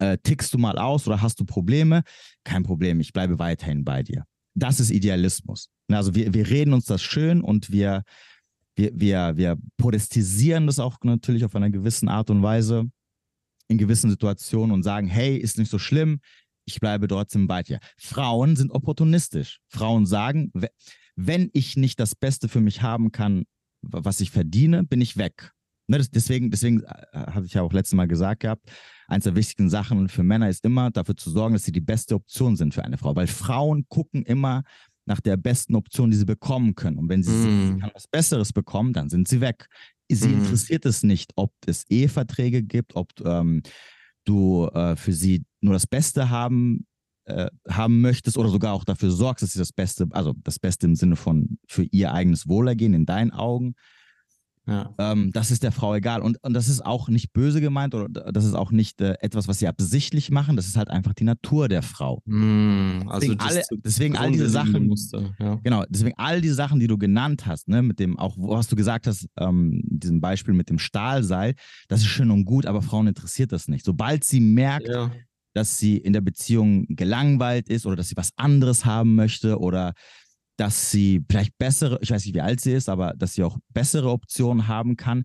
Äh, tickst du mal aus oder hast du Probleme? Kein Problem, ich bleibe weiterhin bei dir. Das ist Idealismus. Also wir, wir reden uns das schön und wir, wir, wir, wir protestisieren das auch natürlich auf einer gewissen Art und Weise in gewissen Situationen und sagen, hey, ist nicht so schlimm, ich bleibe trotzdem bei dir. Frauen sind opportunistisch. Frauen sagen, wenn ich nicht das Beste für mich haben kann, was ich verdiene, bin ich weg. Ne, deswegen, deswegen äh, hatte ich ja auch letztes Mal gesagt gehabt, eins der wichtigsten Sachen für Männer ist immer dafür zu sorgen, dass sie die beste Option sind für eine Frau, weil Frauen gucken immer nach der besten Option, die sie bekommen können. Und wenn sie, mm. sie kann was Besseres bekommen, dann sind sie weg sie mhm. interessiert es nicht, ob es Eheverträge gibt, ob ähm, du äh, für sie nur das Beste haben, äh, haben möchtest oder sogar auch dafür sorgst, dass sie das Beste, also das Beste im Sinne von für ihr eigenes Wohlergehen in deinen Augen ja. Ähm, das ist der Frau egal. Und, und das ist auch nicht böse gemeint oder das ist auch nicht äh, etwas, was sie absichtlich machen. Das ist halt einfach die Natur der Frau. Mm, also deswegen, alle, deswegen all diese Sachen, Muster, ja. genau, deswegen all die Sachen, die du genannt hast, ne, mit dem, auch was du gesagt hast, ähm, diesem Beispiel mit dem Stahlseil, das ist schön und gut, aber Frauen interessiert das nicht. Sobald sie merkt, ja. dass sie in der Beziehung gelangweilt ist oder dass sie was anderes haben möchte oder dass sie vielleicht bessere, ich weiß nicht, wie alt sie ist, aber dass sie auch bessere Optionen haben kann,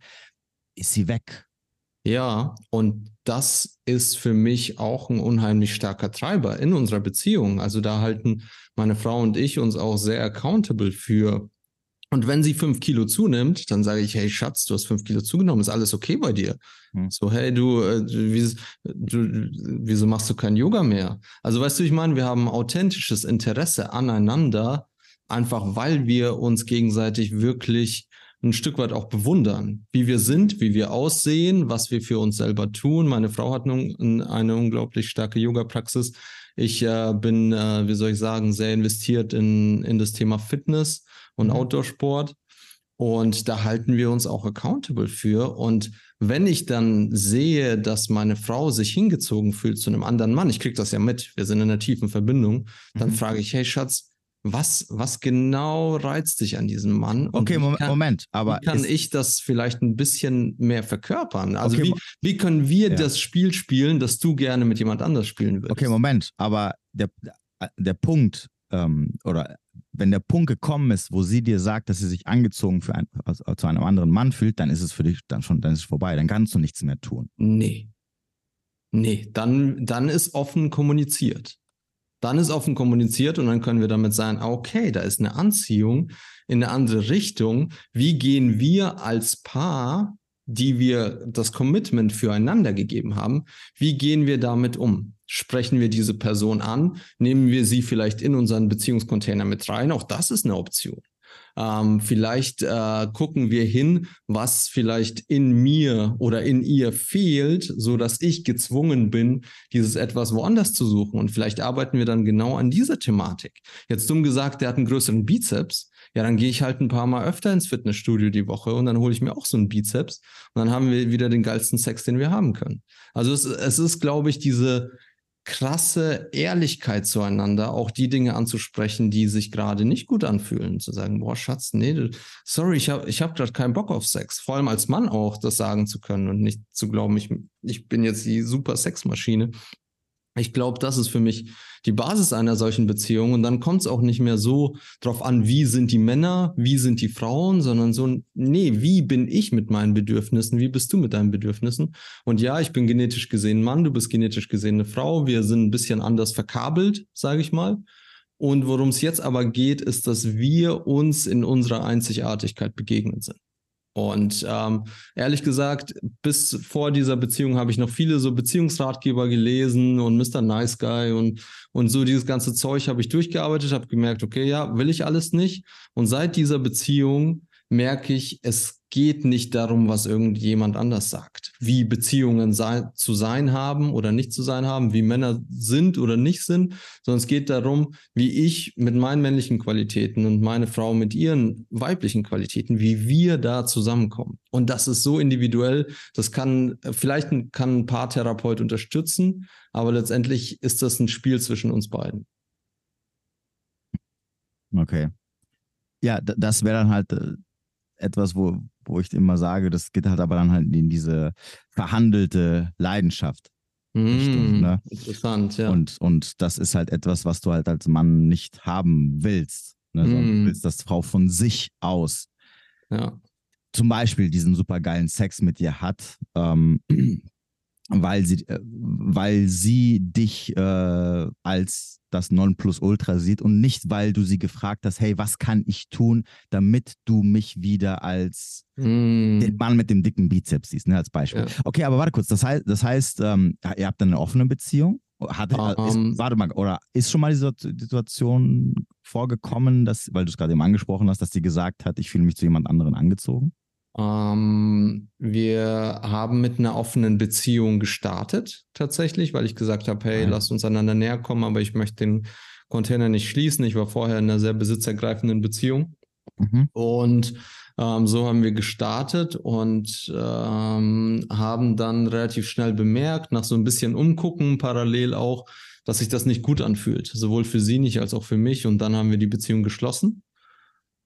ist sie weg. Ja, und das ist für mich auch ein unheimlich starker Treiber in unserer Beziehung. Also da halten meine Frau und ich uns auch sehr accountable für. Und wenn sie fünf Kilo zunimmt, dann sage ich, hey Schatz, du hast fünf Kilo zugenommen, ist alles okay bei dir? Hm. So, hey, du, äh, wie, du, wieso machst du kein Yoga mehr? Also weißt du, ich meine, wir haben authentisches Interesse aneinander, einfach weil wir uns gegenseitig wirklich ein Stück weit auch bewundern, wie wir sind, wie wir aussehen, was wir für uns selber tun. Meine Frau hat nun eine unglaublich starke Yoga-Praxis. Ich äh, bin, äh, wie soll ich sagen, sehr investiert in, in das Thema Fitness und mhm. Outdoor-Sport. Und da halten wir uns auch accountable für. Und wenn ich dann sehe, dass meine Frau sich hingezogen fühlt zu einem anderen Mann, ich kriege das ja mit, wir sind in einer tiefen Verbindung, dann mhm. frage ich, hey Schatz, was, was genau reizt dich an diesem Mann? okay, Moment, kann, Moment, aber. Wie kann ich das vielleicht ein bisschen mehr verkörpern? Also, okay, wie, wie können wir ja. das Spiel spielen, das du gerne mit jemand anders spielen würdest? Okay, Moment, aber der, der Punkt, ähm, oder wenn der Punkt gekommen ist, wo sie dir sagt, dass sie sich angezogen für ein, also zu einem anderen Mann fühlt, dann ist es für dich dann schon, dann ist es vorbei, dann kannst du nichts mehr tun. Nee. Nee, dann, dann ist offen kommuniziert. Dann ist offen kommuniziert und dann können wir damit sagen, okay, da ist eine Anziehung in eine andere Richtung. Wie gehen wir als Paar, die wir das Commitment füreinander gegeben haben, wie gehen wir damit um? Sprechen wir diese Person an? Nehmen wir sie vielleicht in unseren Beziehungscontainer mit rein? Auch das ist eine Option. Ähm, vielleicht äh, gucken wir hin, was vielleicht in mir oder in ihr fehlt, so dass ich gezwungen bin, dieses etwas woanders zu suchen. Und vielleicht arbeiten wir dann genau an dieser Thematik. Jetzt dumm gesagt, der hat einen größeren Bizeps. Ja, dann gehe ich halt ein paar Mal öfter ins Fitnessstudio die Woche und dann hole ich mir auch so einen Bizeps und dann haben wir wieder den geilsten Sex, den wir haben können. Also es, es ist, glaube ich, diese krasse Ehrlichkeit zueinander, auch die Dinge anzusprechen, die sich gerade nicht gut anfühlen. Zu sagen, boah, Schatz, nee, sorry, ich habe ich hab gerade keinen Bock auf Sex. Vor allem als Mann auch, das sagen zu können und nicht zu glauben, ich, ich bin jetzt die super Sexmaschine. Ich glaube, das ist für mich die Basis einer solchen Beziehung. Und dann kommt es auch nicht mehr so drauf an, wie sind die Männer, wie sind die Frauen, sondern so, nee, wie bin ich mit meinen Bedürfnissen, wie bist du mit deinen Bedürfnissen? Und ja, ich bin genetisch gesehen Mann, du bist genetisch gesehen eine Frau. Wir sind ein bisschen anders verkabelt, sage ich mal. Und worum es jetzt aber geht, ist, dass wir uns in unserer Einzigartigkeit begegnet sind. Und ähm, ehrlich gesagt, bis vor dieser Beziehung habe ich noch viele so Beziehungsratgeber gelesen und Mr. Nice Guy und, und so dieses ganze Zeug habe ich durchgearbeitet, habe gemerkt, okay, ja, will ich alles nicht. Und seit dieser Beziehung merke ich, es geht nicht darum, was irgendjemand anders sagt, wie Beziehungen sein, zu sein haben oder nicht zu sein haben, wie Männer sind oder nicht sind, sondern es geht darum, wie ich mit meinen männlichen Qualitäten und meine Frau mit ihren weiblichen Qualitäten, wie wir da zusammenkommen. Und das ist so individuell, das kann, vielleicht kann ein Paartherapeut unterstützen, aber letztendlich ist das ein Spiel zwischen uns beiden. Okay. Ja, das wäre dann halt äh, etwas, wo, wo ich immer sage, das geht halt aber dann halt in diese verhandelte Leidenschaft. Mm, Richtung, ne? Interessant, ja. Und, und das ist halt etwas, was du halt als Mann nicht haben willst. Ne? Mm. du willst, dass Frau von sich aus ja. zum Beispiel diesen supergeilen Sex mit dir hat, ähm, weil sie, äh, weil sie dich äh, als das Nonplusultra sieht und nicht, weil du sie gefragt hast, hey, was kann ich tun, damit du mich wieder als mm. den Mann mit dem dicken Bizeps siehst, ne, als Beispiel. Ja. Okay, aber warte kurz, das heißt, das heißt ähm, ihr habt eine offene Beziehung? Hat, um, ist, ähm. warte mal, oder ist schon mal diese Situation vorgekommen, dass, weil du es gerade eben angesprochen hast, dass sie gesagt hat, ich fühle mich zu jemand anderen angezogen? Ähm, wir haben mit einer offenen Beziehung gestartet, tatsächlich, weil ich gesagt habe, hey, mhm. lasst uns einander näher kommen, aber ich möchte den Container nicht schließen. Ich war vorher in einer sehr besitzergreifenden Beziehung. Mhm. Und ähm, so haben wir gestartet und ähm, haben dann relativ schnell bemerkt, nach so ein bisschen Umgucken parallel auch, dass sich das nicht gut anfühlt, sowohl für sie nicht als auch für mich. Und dann haben wir die Beziehung geschlossen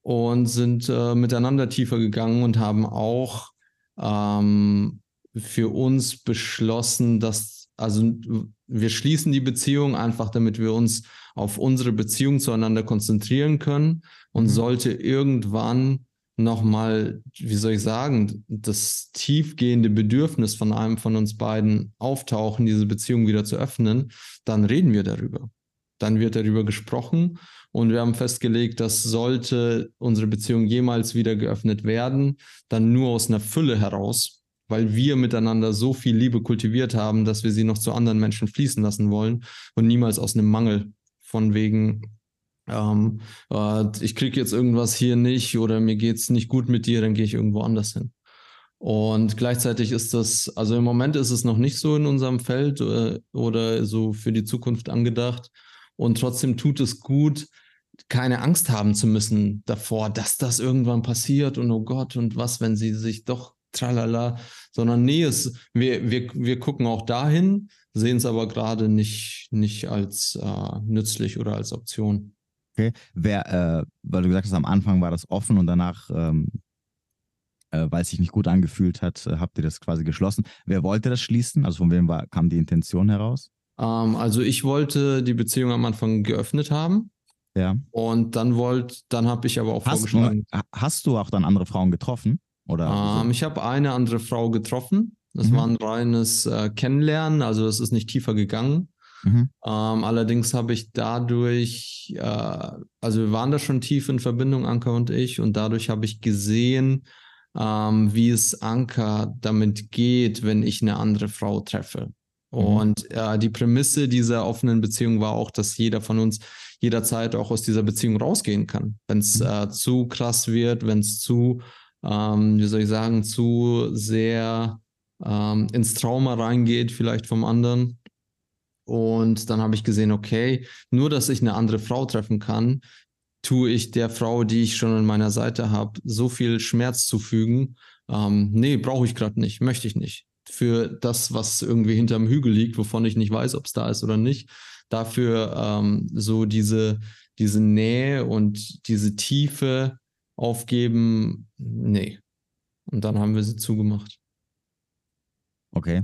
und sind äh, miteinander tiefer gegangen und haben auch ähm, für uns beschlossen, dass, also wir schließen die Beziehung einfach, damit wir uns auf unsere Beziehung zueinander konzentrieren können und mhm. sollte irgendwann nochmal, wie soll ich sagen, das tiefgehende Bedürfnis von einem von uns beiden auftauchen, diese Beziehung wieder zu öffnen, dann reden wir darüber. Dann wird darüber gesprochen und wir haben festgelegt, dass sollte unsere Beziehung jemals wieder geöffnet werden, dann nur aus einer Fülle heraus, weil wir miteinander so viel Liebe kultiviert haben, dass wir sie noch zu anderen Menschen fließen lassen wollen und niemals aus einem Mangel von wegen, ähm, äh, ich kriege jetzt irgendwas hier nicht oder mir geht es nicht gut mit dir, dann gehe ich irgendwo anders hin. Und gleichzeitig ist das, also im Moment ist es noch nicht so in unserem Feld äh, oder so für die Zukunft angedacht. Und trotzdem tut es gut, keine Angst haben zu müssen davor, dass das irgendwann passiert und oh Gott und was, wenn sie sich doch tralala, sondern nee, es, wir, wir, wir gucken auch dahin, sehen es aber gerade nicht, nicht als äh, nützlich oder als Option. Okay, wer, äh, weil du gesagt hast, am Anfang war das offen und danach, ähm, äh, weil es sich nicht gut angefühlt hat, äh, habt ihr das quasi geschlossen. Wer wollte das schließen? Also von wem war, kam die Intention heraus? Ähm, also ich wollte die Beziehung am Anfang geöffnet haben. Ja. Und dann wollt, dann habe ich aber auch hast, vorgeschlagen. Hast du auch dann andere Frauen getroffen? Oder ähm, ich habe eine andere Frau getroffen. Das mhm. war ein reines äh, Kennenlernen, also es ist nicht tiefer gegangen. Mhm. Ähm, allerdings habe ich dadurch, äh, also wir waren da schon tief in Verbindung, Anka und ich, und dadurch habe ich gesehen, ähm, wie es Anka damit geht, wenn ich eine andere Frau treffe. Und äh, die Prämisse dieser offenen Beziehung war auch, dass jeder von uns jederzeit auch aus dieser Beziehung rausgehen kann. Wenn es mhm. äh, zu krass wird, wenn es zu, ähm, wie soll ich sagen, zu sehr ähm, ins Trauma reingeht, vielleicht vom anderen. Und dann habe ich gesehen, okay, nur dass ich eine andere Frau treffen kann, tue ich der Frau, die ich schon an meiner Seite habe, so viel Schmerz zufügen. Ähm, nee, brauche ich gerade nicht, möchte ich nicht für das, was irgendwie hinterm Hügel liegt, wovon ich nicht weiß, ob es da ist oder nicht. Dafür ähm, so diese, diese Nähe und diese Tiefe aufgeben, nee. Und dann haben wir sie zugemacht. Okay.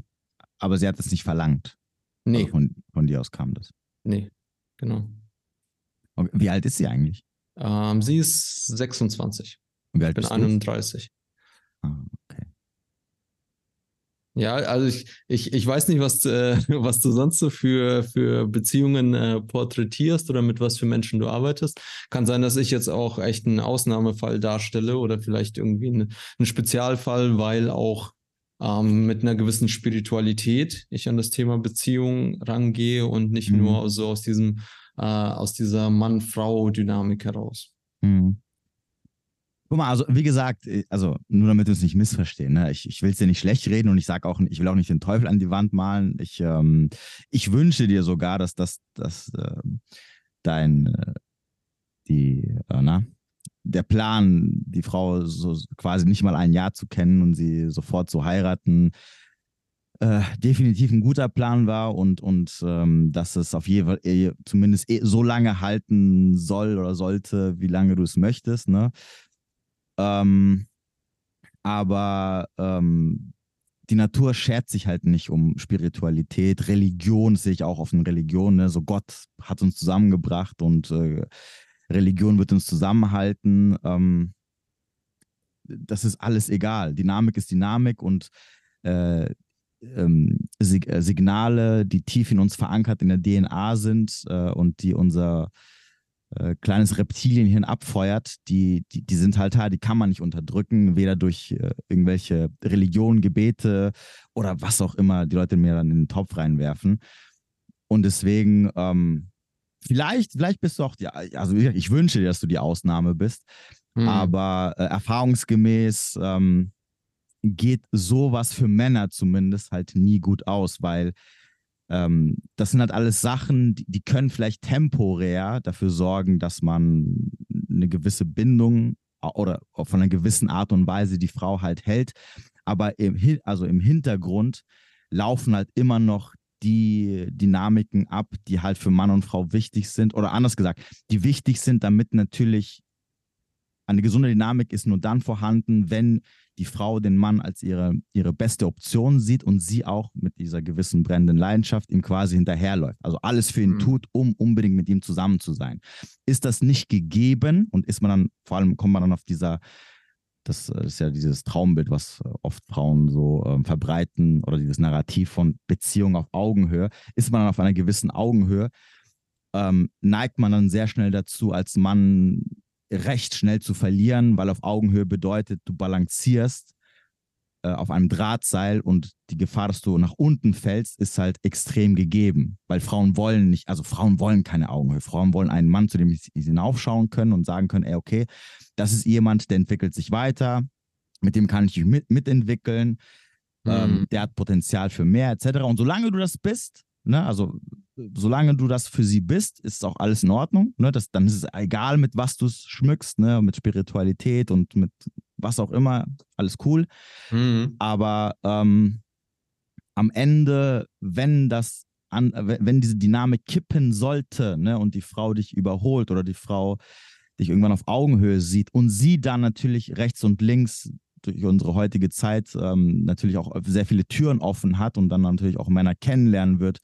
Aber sie hat es nicht verlangt. Nee. Also von, von dir aus kam das. Nee, genau. Okay. Wie alt ist sie eigentlich? Ähm, sie ist 26. Und wie alt ich bin bist 31. Du? Ah. Ja, also ich, ich, ich weiß nicht, was, äh, was du sonst so für, für Beziehungen äh, porträtierst oder mit was für Menschen du arbeitest. Kann sein, dass ich jetzt auch echt einen Ausnahmefall darstelle oder vielleicht irgendwie einen, einen Spezialfall, weil auch ähm, mit einer gewissen Spiritualität ich an das Thema Beziehung rangehe und nicht mhm. nur so aus diesem, äh, aus dieser Mann-Frau-Dynamik heraus. Mhm. Guck mal, also wie gesagt, äh, also nur damit wir uns nicht missverstehen, ne? ich, ich will es dir nicht schlecht reden und ich sage auch, ich will auch nicht den Teufel an die Wand malen. Ich, ähm, ich wünsche dir sogar, dass das, dass, äh, dein, die, äh, na, der Plan, die Frau so quasi nicht mal ein Jahr zu kennen und sie sofort zu heiraten, äh, definitiv ein guter Plan war und, und ähm, dass es auf jeden Fall eh, zumindest eh so lange halten soll oder sollte, wie lange du es möchtest. Ne? Ähm, aber ähm, die Natur schert sich halt nicht um Spiritualität, Religion sehe ich auch auf eine Religion. Ne? So Gott hat uns zusammengebracht und äh, Religion wird uns zusammenhalten. Ähm, das ist alles egal. Dynamik ist Dynamik und äh, ähm, Sig äh, Signale, die tief in uns verankert in der DNA sind äh, und die unser äh, kleines Reptilienhirn abfeuert, die, die, die sind halt da, die kann man nicht unterdrücken, weder durch äh, irgendwelche Religionen, Gebete oder was auch immer die Leute mir dann in den Topf reinwerfen. Und deswegen, ähm, vielleicht, vielleicht bist du auch die, also ich wünsche dir, dass du die Ausnahme bist, mhm. aber äh, erfahrungsgemäß ähm, geht sowas für Männer zumindest halt nie gut aus, weil ähm, das sind halt alles Sachen, die, die, können vielleicht temporär dafür sorgen, dass man eine gewisse Bindung oder von einer gewissen Art und Weise die Frau halt hält. Aber im, also im Hintergrund laufen halt immer noch die Dynamiken ab, die halt für Mann und Frau wichtig sind. Oder anders gesagt, die wichtig sind, damit natürlich eine gesunde Dynamik ist nur dann vorhanden, wenn die Frau den Mann als ihre, ihre beste Option sieht und sie auch mit dieser gewissen brennenden Leidenschaft ihm quasi hinterherläuft. Also alles für ihn mhm. tut, um unbedingt mit ihm zusammen zu sein. Ist das nicht gegeben und ist man dann, vor allem kommt man dann auf dieser, das ist ja dieses Traumbild, was oft Frauen so äh, verbreiten oder dieses Narrativ von Beziehung auf Augenhöhe, ist man dann auf einer gewissen Augenhöhe, ähm, neigt man dann sehr schnell dazu, als Mann recht schnell zu verlieren, weil auf Augenhöhe bedeutet, du balancierst äh, auf einem Drahtseil und die Gefahr, dass du nach unten fällst, ist halt extrem gegeben, weil Frauen wollen nicht, also Frauen wollen keine Augenhöhe. Frauen wollen einen Mann, zu dem sie hinaufschauen können und sagen können, ey, okay, das ist jemand, der entwickelt sich weiter, mit dem kann ich mich mit, mitentwickeln, mhm. ähm, der hat Potenzial für mehr, etc. Und solange du das bist, Ne? Also solange du das für sie bist, ist auch alles in Ordnung. Ne? Das, dann ist es egal, mit was du es schmückst, ne? mit Spiritualität und mit was auch immer, alles cool. Mhm. Aber ähm, am Ende, wenn das an, wenn diese Dynamik kippen sollte ne? und die Frau dich überholt oder die Frau dich irgendwann auf Augenhöhe sieht und sie dann natürlich rechts und links durch unsere heutige Zeit ähm, natürlich auch sehr viele Türen offen hat und dann natürlich auch Männer kennenlernen wird,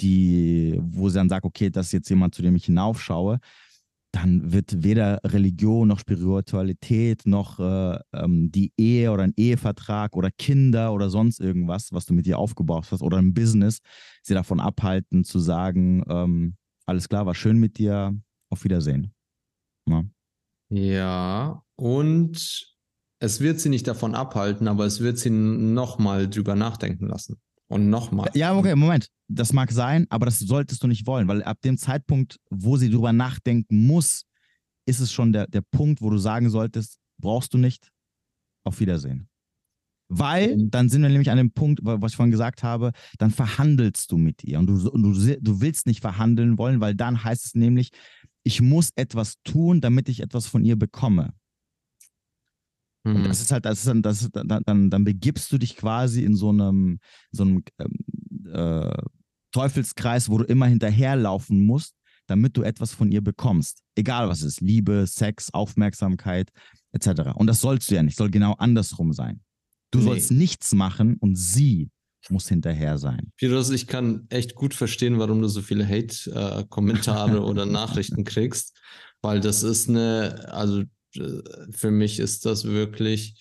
die, wo sie dann sagt, okay, das ist jetzt jemand, zu dem ich hinaufschaue, dann wird weder Religion noch Spiritualität noch äh, ähm, die Ehe oder ein Ehevertrag oder Kinder oder sonst irgendwas, was du mit dir aufgebaut hast oder ein Business, sie davon abhalten zu sagen, ähm, alles klar, war schön mit dir, auf Wiedersehen. Ja, ja und es wird sie nicht davon abhalten, aber es wird sie nochmal drüber nachdenken lassen. Und nochmal. Ja, okay, Moment. Das mag sein, aber das solltest du nicht wollen, weil ab dem Zeitpunkt, wo sie drüber nachdenken muss, ist es schon der, der Punkt, wo du sagen solltest, brauchst du nicht, auf Wiedersehen. Weil dann sind wir nämlich an dem Punkt, was ich vorhin gesagt habe, dann verhandelst du mit ihr und du, und du, du willst nicht verhandeln wollen, weil dann heißt es nämlich, ich muss etwas tun, damit ich etwas von ihr bekomme. Mhm. Und das ist halt, das ist dann, das dann, dann, dann begibst du dich quasi in so einem, so einem ähm, äh, Teufelskreis, wo du immer hinterherlaufen musst, damit du etwas von ihr bekommst. Egal was es ist, Liebe, Sex, Aufmerksamkeit etc. Und das sollst du ja nicht, soll genau andersrum sein. Du nee. sollst nichts machen und sie muss hinterher sein. Piros, ich kann echt gut verstehen, warum du so viele Hate-Kommentare oder Nachrichten kriegst, weil das ist eine, also äh, für mich ist das wirklich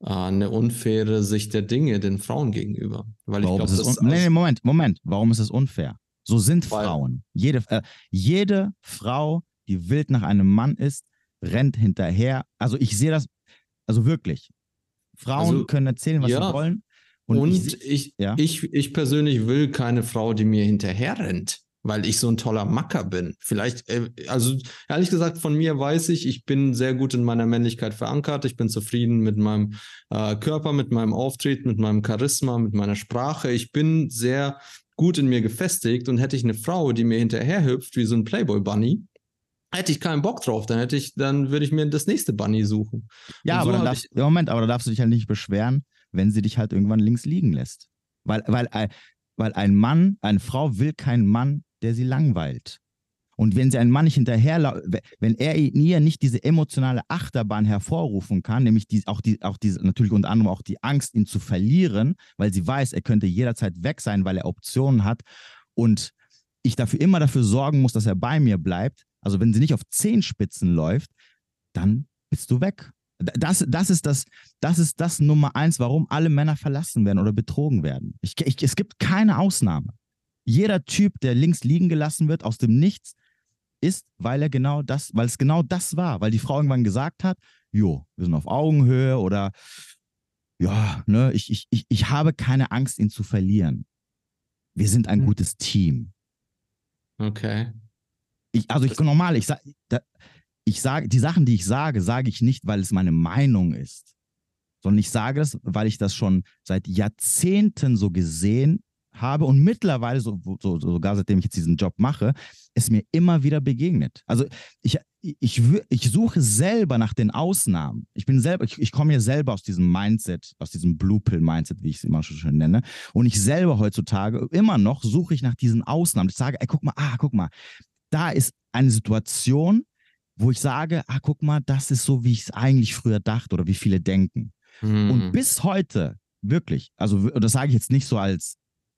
äh, eine unfaire Sicht der Dinge den Frauen gegenüber. Weil Warum ich glaube, das nee, nee, Moment, Moment. Warum ist es unfair? So sind weil, Frauen. Jede, äh, jede Frau, die wild nach einem Mann ist, rennt hinterher. Also ich sehe das, also wirklich. Frauen also, können erzählen, was ja, sie wollen. Und, und ich, ich, ja? ich, ich persönlich will keine Frau, die mir hinterher rennt, weil ich so ein toller Macker bin. Vielleicht, äh, also ehrlich gesagt, von mir weiß ich, ich bin sehr gut in meiner Männlichkeit verankert. Ich bin zufrieden mit meinem äh, Körper, mit meinem Auftreten, mit meinem Charisma, mit meiner Sprache. Ich bin sehr gut in mir gefestigt und hätte ich eine Frau, die mir hinterher hüpft wie so ein Playboy Bunny, hätte ich keinen Bock drauf, dann hätte ich, dann würde ich mir das nächste Bunny suchen. Ja, so aber dann darfst, ich, Moment, aber da darfst du dich halt nicht beschweren, wenn sie dich halt irgendwann links liegen lässt. Weil, weil, äh, weil ein Mann, eine Frau will keinen Mann, der sie langweilt. Und wenn sie einen Mann nicht hinterher, wenn er in ihr nicht diese emotionale Achterbahn hervorrufen kann, nämlich die, auch, die, auch diese, natürlich unter anderem auch die Angst, ihn zu verlieren, weil sie weiß, er könnte jederzeit weg sein, weil er Optionen hat und ich dafür immer dafür sorgen muss, dass er bei mir bleibt, also wenn sie nicht auf Zehenspitzen läuft, dann bist du weg. Das, das, ist das, das ist das Nummer eins, warum alle Männer verlassen werden oder betrogen werden. Ich, ich, es gibt keine Ausnahme. Jeder Typ, der links liegen gelassen wird aus dem Nichts, ist, weil er genau das, weil es genau das war, weil die Frau irgendwann gesagt hat, jo, wir sind auf Augenhöhe oder ja, ne, ich, ich, ich, ich habe keine Angst, ihn zu verlieren. Wir sind ein hm. gutes Team. Okay. Ich, also ich normal, ich sage, ich sage, die Sachen, die ich sage, sage ich nicht, weil es meine Meinung ist, sondern ich sage es, weil ich das schon seit Jahrzehnten so gesehen habe und mittlerweile, so, so, sogar seitdem ich jetzt diesen Job mache, es mir immer wieder begegnet. Also ich, ich, ich suche selber nach den Ausnahmen. Ich bin selber, ich, ich komme ja selber aus diesem Mindset, aus diesem Blue Pill Mindset, wie ich es immer schon schön nenne. Und ich selber heutzutage immer noch suche ich nach diesen Ausnahmen. Ich sage, ey, guck mal, ah, guck mal, da ist eine Situation, wo ich sage, ah, guck mal, das ist so, wie ich es eigentlich früher dachte oder wie viele denken. Mhm. Und bis heute, wirklich, also das sage ich jetzt nicht so als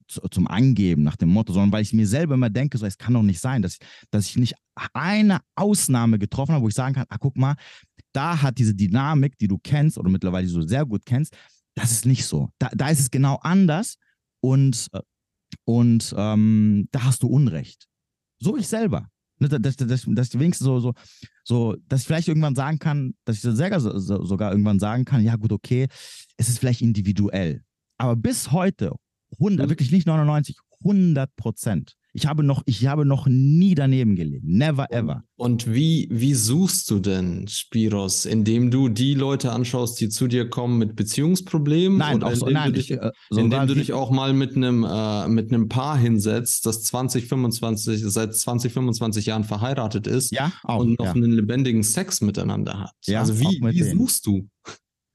zum Angeben nach dem Motto, sondern weil ich mir selber immer denke, so, es kann doch nicht sein, dass, dass ich nicht eine Ausnahme getroffen habe, wo ich sagen kann, ah, guck mal, da hat diese Dynamik, die du kennst oder mittlerweile so sehr gut kennst, das ist nicht so. Da, da ist es genau anders und, und ähm, da hast du Unrecht. So ich selber. Ne, dass, dass, dass ich wenigstens so, so, so, dass ich vielleicht irgendwann sagen kann, dass ich sogar, sogar irgendwann sagen kann, ja gut, okay, es ist vielleicht individuell. Aber bis heute, 100, mhm. wirklich nicht 99, 100 Prozent ich habe noch, ich habe noch nie daneben gelegen. Never ever. Und wie, wie suchst du denn Spiros? Indem du die Leute anschaust, die zu dir kommen mit Beziehungsproblemen? Nein, auch so, nein, du dich, ich, äh, indem du dich auch mal mit einem, äh, mit einem Paar hinsetzt, das 2025, seit 20, 25 Jahren verheiratet ist ja, auch, und noch ja. einen lebendigen Sex miteinander hat. Ja, also wie, wie suchst du?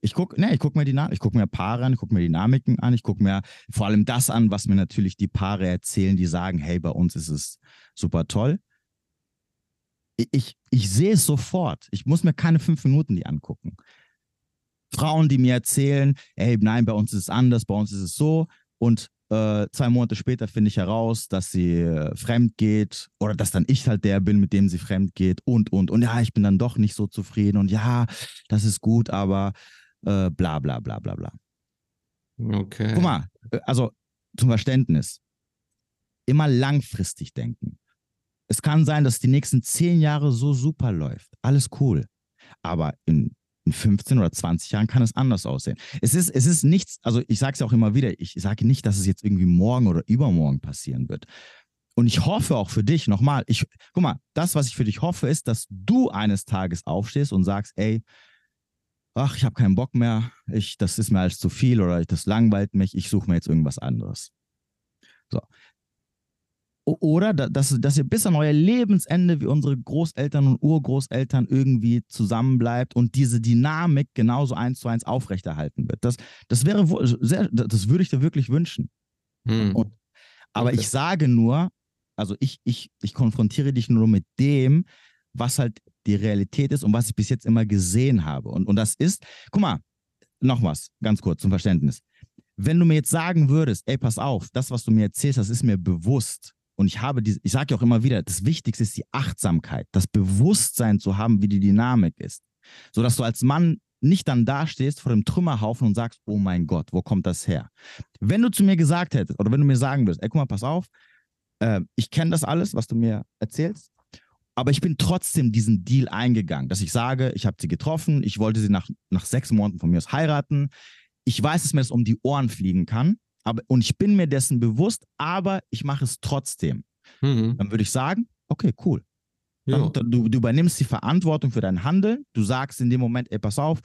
Ich gucke nee, guck mir gucke mir Paare an, ich gucke mir Dynamiken an, ich gucke mir vor allem das an, was mir natürlich die Paare erzählen, die sagen, hey, bei uns ist es super toll. Ich, ich, ich sehe es sofort. Ich muss mir keine fünf Minuten die angucken. Frauen, die mir erzählen, hey, nein, bei uns ist es anders, bei uns ist es so. Und äh, zwei Monate später finde ich heraus, dass sie äh, fremd geht oder dass dann ich halt der bin, mit dem sie fremd geht und, und. Und ja, ich bin dann doch nicht so zufrieden und ja, das ist gut, aber äh, bla bla bla bla bla. Okay. Guck mal, äh, also zum Verständnis, immer langfristig denken. Es kann sein, dass die nächsten zehn Jahre so super läuft. Alles cool. Aber in in 15 oder 20 Jahren kann es anders aussehen. Es ist, es ist nichts, also ich sage es ja auch immer wieder, ich sage nicht, dass es jetzt irgendwie morgen oder übermorgen passieren wird. Und ich hoffe auch für dich nochmal, ich, guck mal, das, was ich für dich hoffe, ist, dass du eines Tages aufstehst und sagst, ey, ach, ich habe keinen Bock mehr, ich, das ist mir alles zu viel oder das langweilt mich, ich suche mir jetzt irgendwas anderes. So. Oder dass, dass ihr bis an euer Lebensende wie unsere Großeltern und Urgroßeltern irgendwie zusammenbleibt und diese Dynamik genauso eins zu eins aufrechterhalten wird. Das, das wäre sehr, das würde ich dir wirklich wünschen. Hm. Und, aber okay. ich sage nur, also ich, ich, ich konfrontiere dich nur mit dem, was halt die Realität ist und was ich bis jetzt immer gesehen habe. Und, und das ist, guck mal, noch was, ganz kurz zum Verständnis. Wenn du mir jetzt sagen würdest, ey, pass auf, das, was du mir erzählst, das ist mir bewusst, und ich habe diese, ich sage ja auch immer wieder, das Wichtigste ist die Achtsamkeit, das Bewusstsein zu haben, wie die Dynamik ist. Sodass du als Mann nicht dann dastehst vor dem Trümmerhaufen und sagst, oh mein Gott, wo kommt das her? Wenn du zu mir gesagt hättest, oder wenn du mir sagen würdest, ey, guck mal, pass auf, äh, ich kenne das alles, was du mir erzählst, aber ich bin trotzdem diesen Deal eingegangen, dass ich sage, ich habe sie getroffen, ich wollte sie nach, nach sechs Monaten von mir aus heiraten. Ich weiß, dass mir das um die Ohren fliegen kann, aber, und ich bin mir dessen bewusst, aber ich mache es trotzdem. Mhm. Dann würde ich sagen, okay, cool. Dann, du, du übernimmst die Verantwortung für dein Handeln. Du sagst in dem Moment, ey, pass auf,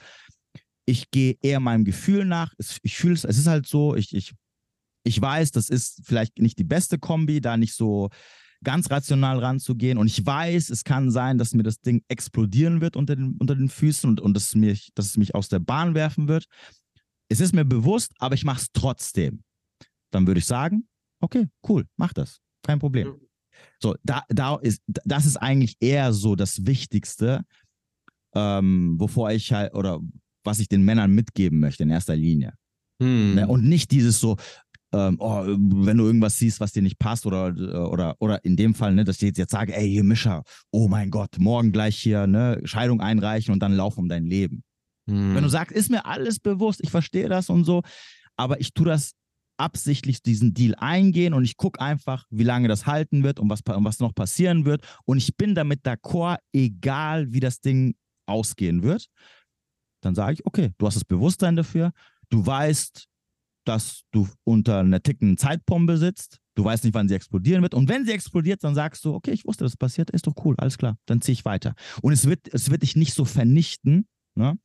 ich gehe eher meinem Gefühl nach. Ich fühle es, es ist halt so, ich, ich, ich weiß, das ist vielleicht nicht die beste Kombi, da nicht so ganz rational ranzugehen. Und ich weiß, es kann sein, dass mir das Ding explodieren wird unter den, unter den Füßen und, und dass, mich, dass es mich aus der Bahn werfen wird. Es ist mir bewusst, aber ich mache es trotzdem dann würde ich sagen, okay, cool, mach das. Kein Problem. So, da, da ist, das ist eigentlich eher so das Wichtigste, ähm, wovor ich halt, oder was ich den Männern mitgeben möchte in erster Linie. Hm. Ne? Und nicht dieses so, ähm, oh, wenn du irgendwas siehst, was dir nicht passt, oder, oder, oder in dem Fall, ne, dass ich jetzt, jetzt sage, ey, hier Mischer, oh mein Gott, morgen gleich hier, ne, Scheidung einreichen und dann lauf um dein Leben. Hm. Wenn du sagst, ist mir alles bewusst, ich verstehe das und so, aber ich tue das absichtlich diesen Deal eingehen und ich gucke einfach, wie lange das halten wird und was, und was noch passieren wird. Und ich bin damit d'accord, egal wie das Ding ausgehen wird. Dann sage ich, okay, du hast das Bewusstsein dafür, du weißt, dass du unter einer tickenden Zeitbombe sitzt, du weißt nicht, wann sie explodieren wird. Und wenn sie explodiert, dann sagst du, okay, ich wusste, dass es passiert, ist doch cool, alles klar, dann ziehe ich weiter. Und es wird, es wird dich nicht so vernichten, ne?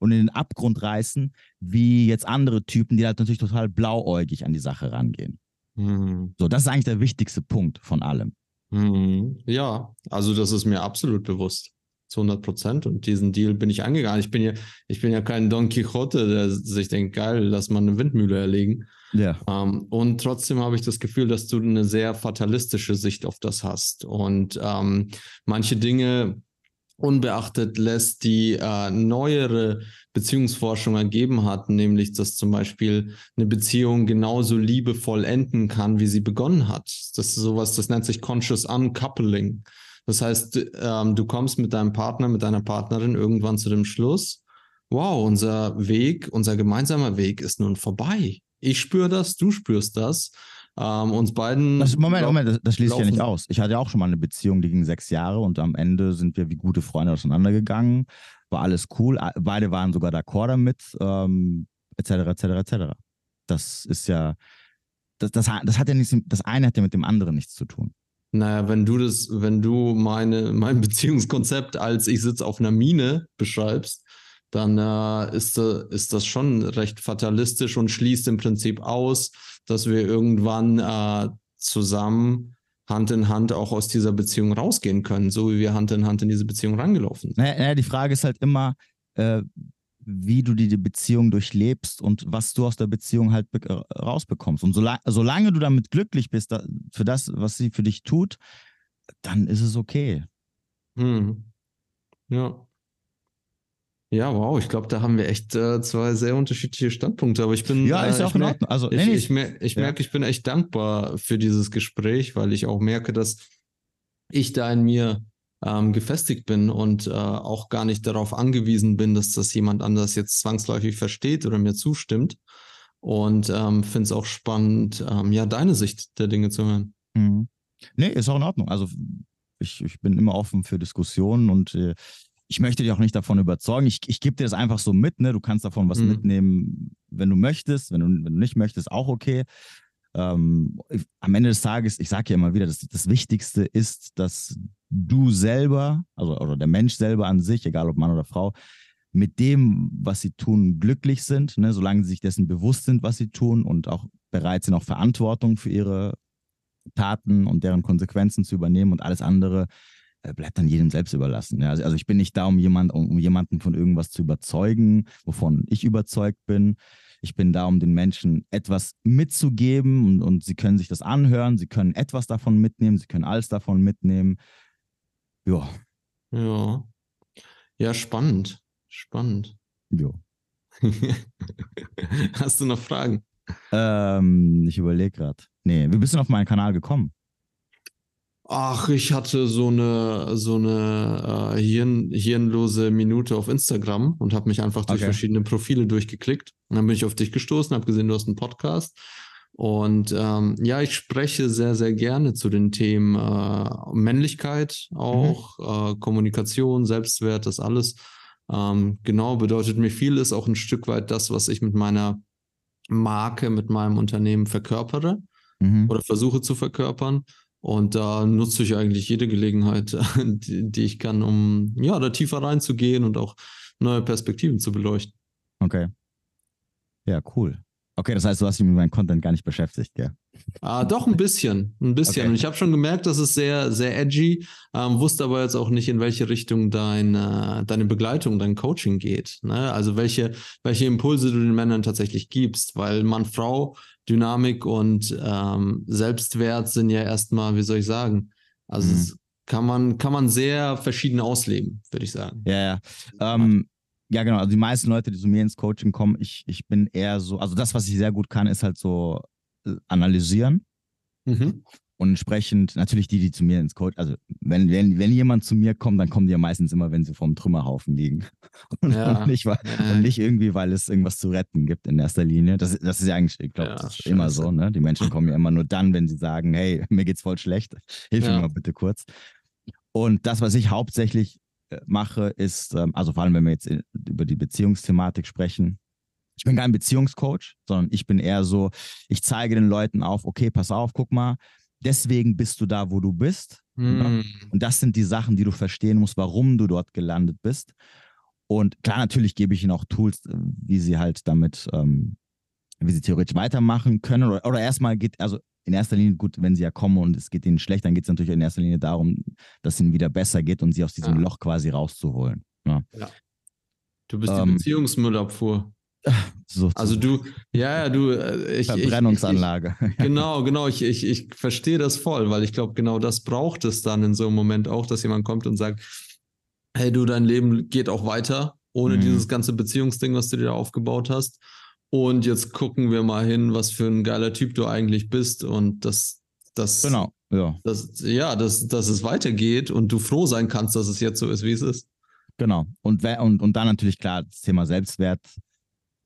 und in den Abgrund reißen, wie jetzt andere Typen, die halt natürlich total blauäugig an die Sache rangehen. Mhm. So, das ist eigentlich der wichtigste Punkt von allem. Mhm. Ja, also das ist mir absolut bewusst. Zu 100 Prozent. Und diesen Deal bin ich angegangen. Ich bin ja, ich bin ja kein Don Quixote, der sich denkt, geil, lass mal eine Windmühle erlegen. Ja. Ähm, und trotzdem habe ich das Gefühl, dass du eine sehr fatalistische Sicht auf das hast. Und ähm, manche Dinge unbeachtet lässt, die äh, neuere Beziehungsforschung ergeben hat, nämlich dass zum Beispiel eine Beziehung genauso liebevoll enden kann, wie sie begonnen hat. Das ist sowas, das nennt sich Conscious Uncoupling. Das heißt, ähm, du kommst mit deinem Partner, mit deiner Partnerin irgendwann zu dem Schluss, wow, unser Weg, unser gemeinsamer Weg ist nun vorbei. Ich spüre das, du spürst das. Ähm, uns beiden. Das, Moment, Moment, das, das schließt ja nicht aus. Ich hatte ja auch schon mal eine Beziehung, die ging sechs Jahre und am Ende sind wir wie gute Freunde auseinandergegangen. War alles cool. Beide waren sogar d'accord damit, ähm, etc., etc., etc. Das ist ja, das, das, das hat ja nichts, das eine hat ja mit dem anderen nichts zu tun. Naja, wenn du das, wenn du meine, mein Beziehungskonzept als ich sitze auf einer Mine beschreibst, dann äh, ist, äh, ist das schon recht fatalistisch und schließt im Prinzip aus, dass wir irgendwann äh, zusammen Hand in Hand auch aus dieser Beziehung rausgehen können, so wie wir Hand in Hand in diese Beziehung rangelaufen sind. Naja, die Frage ist halt immer, äh, wie du die Beziehung durchlebst und was du aus der Beziehung halt äh, rausbekommst. Und solange, solange du damit glücklich bist, da, für das, was sie für dich tut, dann ist es okay. Hm. Ja. Ja, wow, ich glaube, da haben wir echt äh, zwei sehr unterschiedliche Standpunkte, aber ich bin. Ja, ist äh, auch in Ordnung. Also, ich, ich, mer ich ja. merke, ich bin echt dankbar für dieses Gespräch, weil ich auch merke, dass ich da in mir ähm, gefestigt bin und äh, auch gar nicht darauf angewiesen bin, dass das jemand anders jetzt zwangsläufig versteht oder mir zustimmt. Und ähm, finde es auch spannend, ähm, ja, deine Sicht der Dinge zu hören. Mhm. Nee, ist auch in Ordnung. Also ich, ich bin immer offen für Diskussionen und äh, ich möchte dich auch nicht davon überzeugen. Ich, ich gebe dir das einfach so mit, ne? Du kannst davon was mhm. mitnehmen, wenn du möchtest. Wenn du, wenn du nicht möchtest, auch okay. Ähm, am Ende des Tages, ich sage ja immer wieder, das, das Wichtigste ist, dass du selber, also oder der Mensch selber an sich, egal ob Mann oder Frau, mit dem, was sie tun, glücklich sind, ne? solange sie sich dessen bewusst sind, was sie tun und auch bereit sind, auch Verantwortung für ihre Taten und deren Konsequenzen zu übernehmen und alles andere äh, bleibt dann jedem selbst überlassen. Ja? Also, also ich bin nicht da, um, jemand, um, um jemanden von irgendwas zu überzeugen, wovon ich überzeugt bin. Ich bin da, um den Menschen etwas mitzugeben und, und sie können sich das anhören, sie können etwas davon mitnehmen, sie können alles davon mitnehmen. Ja. Ja. Ja, spannend. Spannend. Ja. Hast du noch Fragen? Ähm, ich überlege gerade. Nee, wie bist du auf meinen Kanal gekommen? Ach, ich hatte so eine, so eine äh, hirn, hirnlose Minute auf Instagram und habe mich einfach durch okay. verschiedene Profile durchgeklickt. Und dann bin ich auf dich gestoßen, habe gesehen, du hast einen Podcast. Und ähm, ja, ich spreche sehr, sehr gerne zu den Themen äh, Männlichkeit, auch mhm. äh, Kommunikation, Selbstwert, das alles. Ähm, genau, bedeutet mir viel, ist auch ein Stück weit das, was ich mit meiner Marke, mit meinem Unternehmen verkörpere mhm. oder versuche zu verkörpern. Und da nutze ich eigentlich jede Gelegenheit, die, die, ich kann, um ja, da tiefer reinzugehen und auch neue Perspektiven zu beleuchten. Okay. Ja, cool. Okay, das heißt, du hast dich mit meinem Content gar nicht beschäftigt, gell? Ah, doch, ein bisschen. Ein bisschen. Okay. Und ich habe schon gemerkt, das ist sehr, sehr edgy, ähm, wusste aber jetzt auch nicht, in welche Richtung deine, deine Begleitung, dein Coaching geht. Ne? Also welche, welche Impulse du den Männern tatsächlich gibst, weil Mann, Frau, Dynamik und ähm, Selbstwert sind ja erstmal, wie soll ich sagen, also mhm. kann man, kann man sehr verschieden ausleben, würde ich sagen. Ja, ja. Ähm, ja, genau. Also die meisten Leute, die zu mir ins Coaching kommen, ich, ich bin eher so, also das, was ich sehr gut kann, ist halt so äh, analysieren. Mhm. Und entsprechend natürlich die, die zu mir ins Coach, also wenn, wenn, wenn jemand zu mir kommt, dann kommen die ja meistens immer, wenn sie vorm Trümmerhaufen liegen. Und, ja. nicht, weil, ja. und nicht irgendwie, weil es irgendwas zu retten gibt in erster Linie. Das, das ist ja eigentlich, ich glaube, ja, das ist immer so. Ne? Die Menschen kommen ja immer nur dann, wenn sie sagen, hey, mir geht's voll schlecht, hilf mir mal bitte kurz. Und das, was ich hauptsächlich mache, ist, ähm, also vor allem, wenn wir jetzt über die Beziehungsthematik sprechen, ich bin kein Beziehungscoach, sondern ich bin eher so, ich zeige den Leuten auf, okay, pass auf, guck mal, deswegen bist du da, wo du bist. Mm. Und das sind die Sachen, die du verstehen musst, warum du dort gelandet bist. Und klar, natürlich gebe ich ihnen auch Tools, äh, wie sie halt damit, ähm, wie sie theoretisch weitermachen können. Oder, oder erstmal geht, also in erster Linie, gut, wenn sie ja kommen und es geht ihnen schlecht, dann geht es natürlich in erster Linie darum, dass es ihnen wieder besser geht und sie aus diesem ja. Loch quasi rauszuholen. Ja. ja. Du bist die ähm, Beziehungsmüllabfuhr. So also du, ja, ja, du, äh, ich, Verbrennungsanlage. Ich, ich, genau, genau, ich, ich, ich verstehe das voll, weil ich glaube, genau das braucht es dann in so einem Moment auch, dass jemand kommt und sagt, hey du, dein Leben geht auch weiter, ohne mhm. dieses ganze Beziehungsding, was du dir da aufgebaut hast. Und jetzt gucken wir mal hin, was für ein geiler Typ du eigentlich bist und dass das, genau, ja. Das, ja, dass, dass es weitergeht und du froh sein kannst, dass es jetzt so ist, wie es ist. Genau. Und, und, und dann natürlich klar, das Thema Selbstwert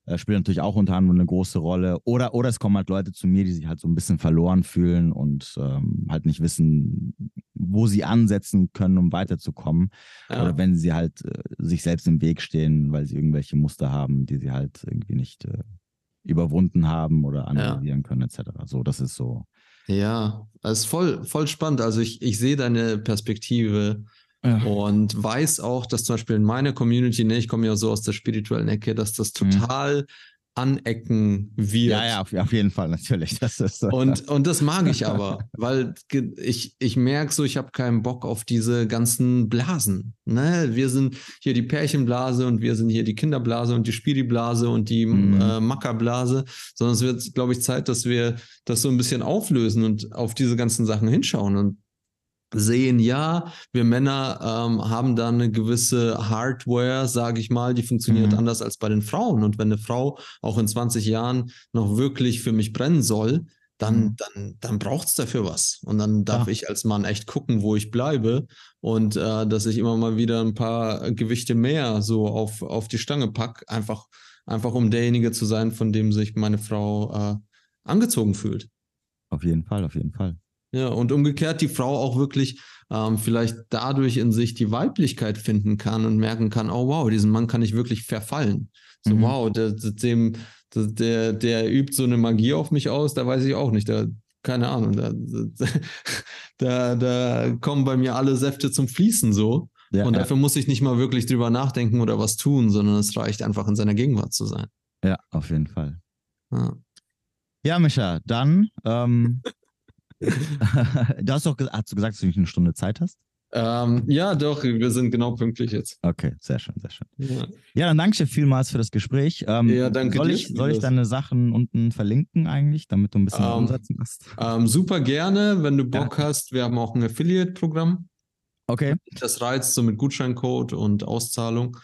äh, spielt natürlich auch unter anderem eine große Rolle. Oder, oder es kommen halt Leute zu mir, die sich halt so ein bisschen verloren fühlen und ähm, halt nicht wissen, wo sie ansetzen können, um weiterzukommen. Ja. Oder wenn sie halt äh, sich selbst im Weg stehen, weil sie irgendwelche Muster haben, die sie halt irgendwie nicht äh, überwunden haben oder analysieren ja. können, etc. So, das ist so. Ja, das ist voll, voll spannend. Also ich, ich sehe deine Perspektive ja. Und weiß auch, dass zum Beispiel in meiner Community, ne, ich komme ja so aus der spirituellen Ecke, dass das mhm. total mhm. anecken wird. Ja, ja, auf, auf, jeden Fall, natürlich. Das ist, so. und, und das mag ich aber, weil ich, ich merke so, ich habe keinen Bock auf diese ganzen Blasen. Ne? Wir sind hier die Pärchenblase und wir sind hier die Kinderblase und die Spiriblase und die mhm. äh, Mackerblase, sondern es wird, glaube ich, Zeit, dass wir das so ein bisschen auflösen und auf diese ganzen Sachen hinschauen. Und sehen, ja, wir Männer ähm, haben da eine gewisse Hardware, sage ich mal, die funktioniert mhm. anders als bei den Frauen. Und wenn eine Frau auch in 20 Jahren noch wirklich für mich brennen soll, dann, mhm. dann, dann braucht es dafür was. Und dann darf ja. ich als Mann echt gucken, wo ich bleibe und äh, dass ich immer mal wieder ein paar Gewichte mehr so auf, auf die Stange packe, einfach, einfach um derjenige zu sein, von dem sich meine Frau äh, angezogen fühlt. Auf jeden Fall, auf jeden Fall. Ja, und umgekehrt die Frau auch wirklich ähm, vielleicht dadurch in sich die Weiblichkeit finden kann und merken kann, oh wow, diesen Mann kann ich wirklich verfallen. So, mhm. wow, der, dem, der, der übt so eine Magie auf mich aus, da weiß ich auch nicht. Da, keine Ahnung, da, da, da kommen bei mir alle Säfte zum Fließen so. Ja, und dafür ja. muss ich nicht mal wirklich drüber nachdenken oder was tun, sondern es reicht einfach in seiner Gegenwart zu sein. Ja, auf jeden Fall. Ja, ja Micha, dann, ähm, du hast doch hast du gesagt, dass du nicht eine Stunde Zeit hast? Ähm, ja, doch, wir sind genau pünktlich jetzt. Okay, sehr schön, sehr schön. Ja, ja dann danke dir vielmals für das Gespräch. Ähm, ja, danke soll ich, dir. Soll ich deine Sachen unten verlinken eigentlich, damit du ein bisschen ähm, Umsatz machst? Ähm, super gerne, wenn du Bock ja. hast. Wir haben auch ein Affiliate-Programm. Okay. Das reizt so mit Gutscheincode und Auszahlung.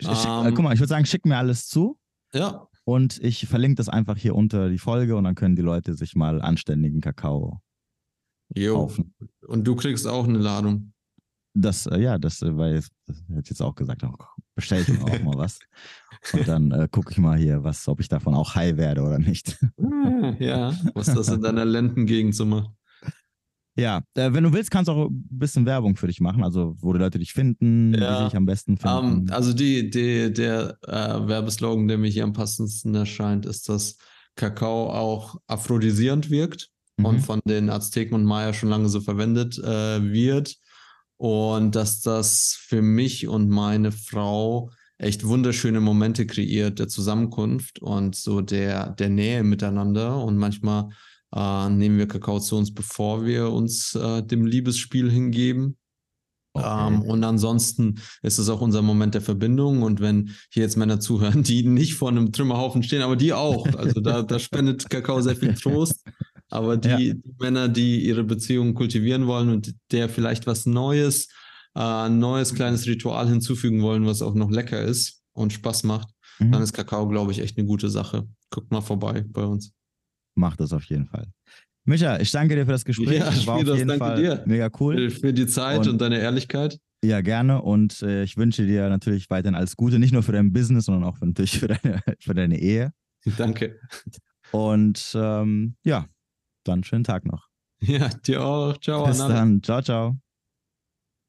Schick, äh, guck mal, ich würde sagen, schick mir alles zu. Ja. Und ich verlinke das einfach hier unter die Folge und dann können die Leute sich mal anständigen Kakao jo. kaufen. Und du kriegst auch eine Ladung. Das, äh, ja, das, äh, weil das hätte ich jetzt auch gesagt, auch, bestell ich mir auch mal was. Und dann äh, gucke ich mal hier, was, ob ich davon auch high werde oder nicht. ja, was das in deiner Lendengegend so macht. Ja, äh, wenn du willst, kannst du auch ein bisschen Werbung für dich machen, also wo die Leute dich finden, ja. wie sie dich am besten finden. Um, ähm, also die, die, der äh, Werbeslogan, der mir hier am passendsten erscheint, ist, dass Kakao auch aphrodisierend wirkt mhm. und von den Azteken und Maya schon lange so verwendet äh, wird und dass das für mich und meine Frau echt wunderschöne Momente kreiert der Zusammenkunft und so der, der Nähe miteinander. Und manchmal äh, nehmen wir Kakao zu uns, bevor wir uns äh, dem Liebesspiel hingeben. Okay. Ähm, und ansonsten ist es auch unser Moment der Verbindung. Und wenn hier jetzt Männer zuhören, die nicht vor einem Trümmerhaufen stehen, aber die auch, also da, da spendet Kakao sehr viel Trost. Aber die, ja. die, Männer, die ihre Beziehungen kultivieren wollen und der vielleicht was Neues, äh, ein neues kleines Ritual hinzufügen wollen, was auch noch lecker ist und Spaß macht, mhm. dann ist Kakao, glaube ich, echt eine gute Sache. Guckt mal vorbei bei uns. Macht das auf jeden Fall. Micha, ich danke dir für das Gespräch. Ja, das war auf jeden Fall dir. mega cool. Für die Zeit und, und deine Ehrlichkeit. Ja, gerne. Und äh, ich wünsche dir natürlich weiterhin alles Gute, nicht nur für dein Business, sondern auch natürlich für deine, für deine Ehe. Danke. Und ähm, ja, dann schönen Tag noch. Ja, dir auch. Ciao. Bis dann. Ciao, ciao.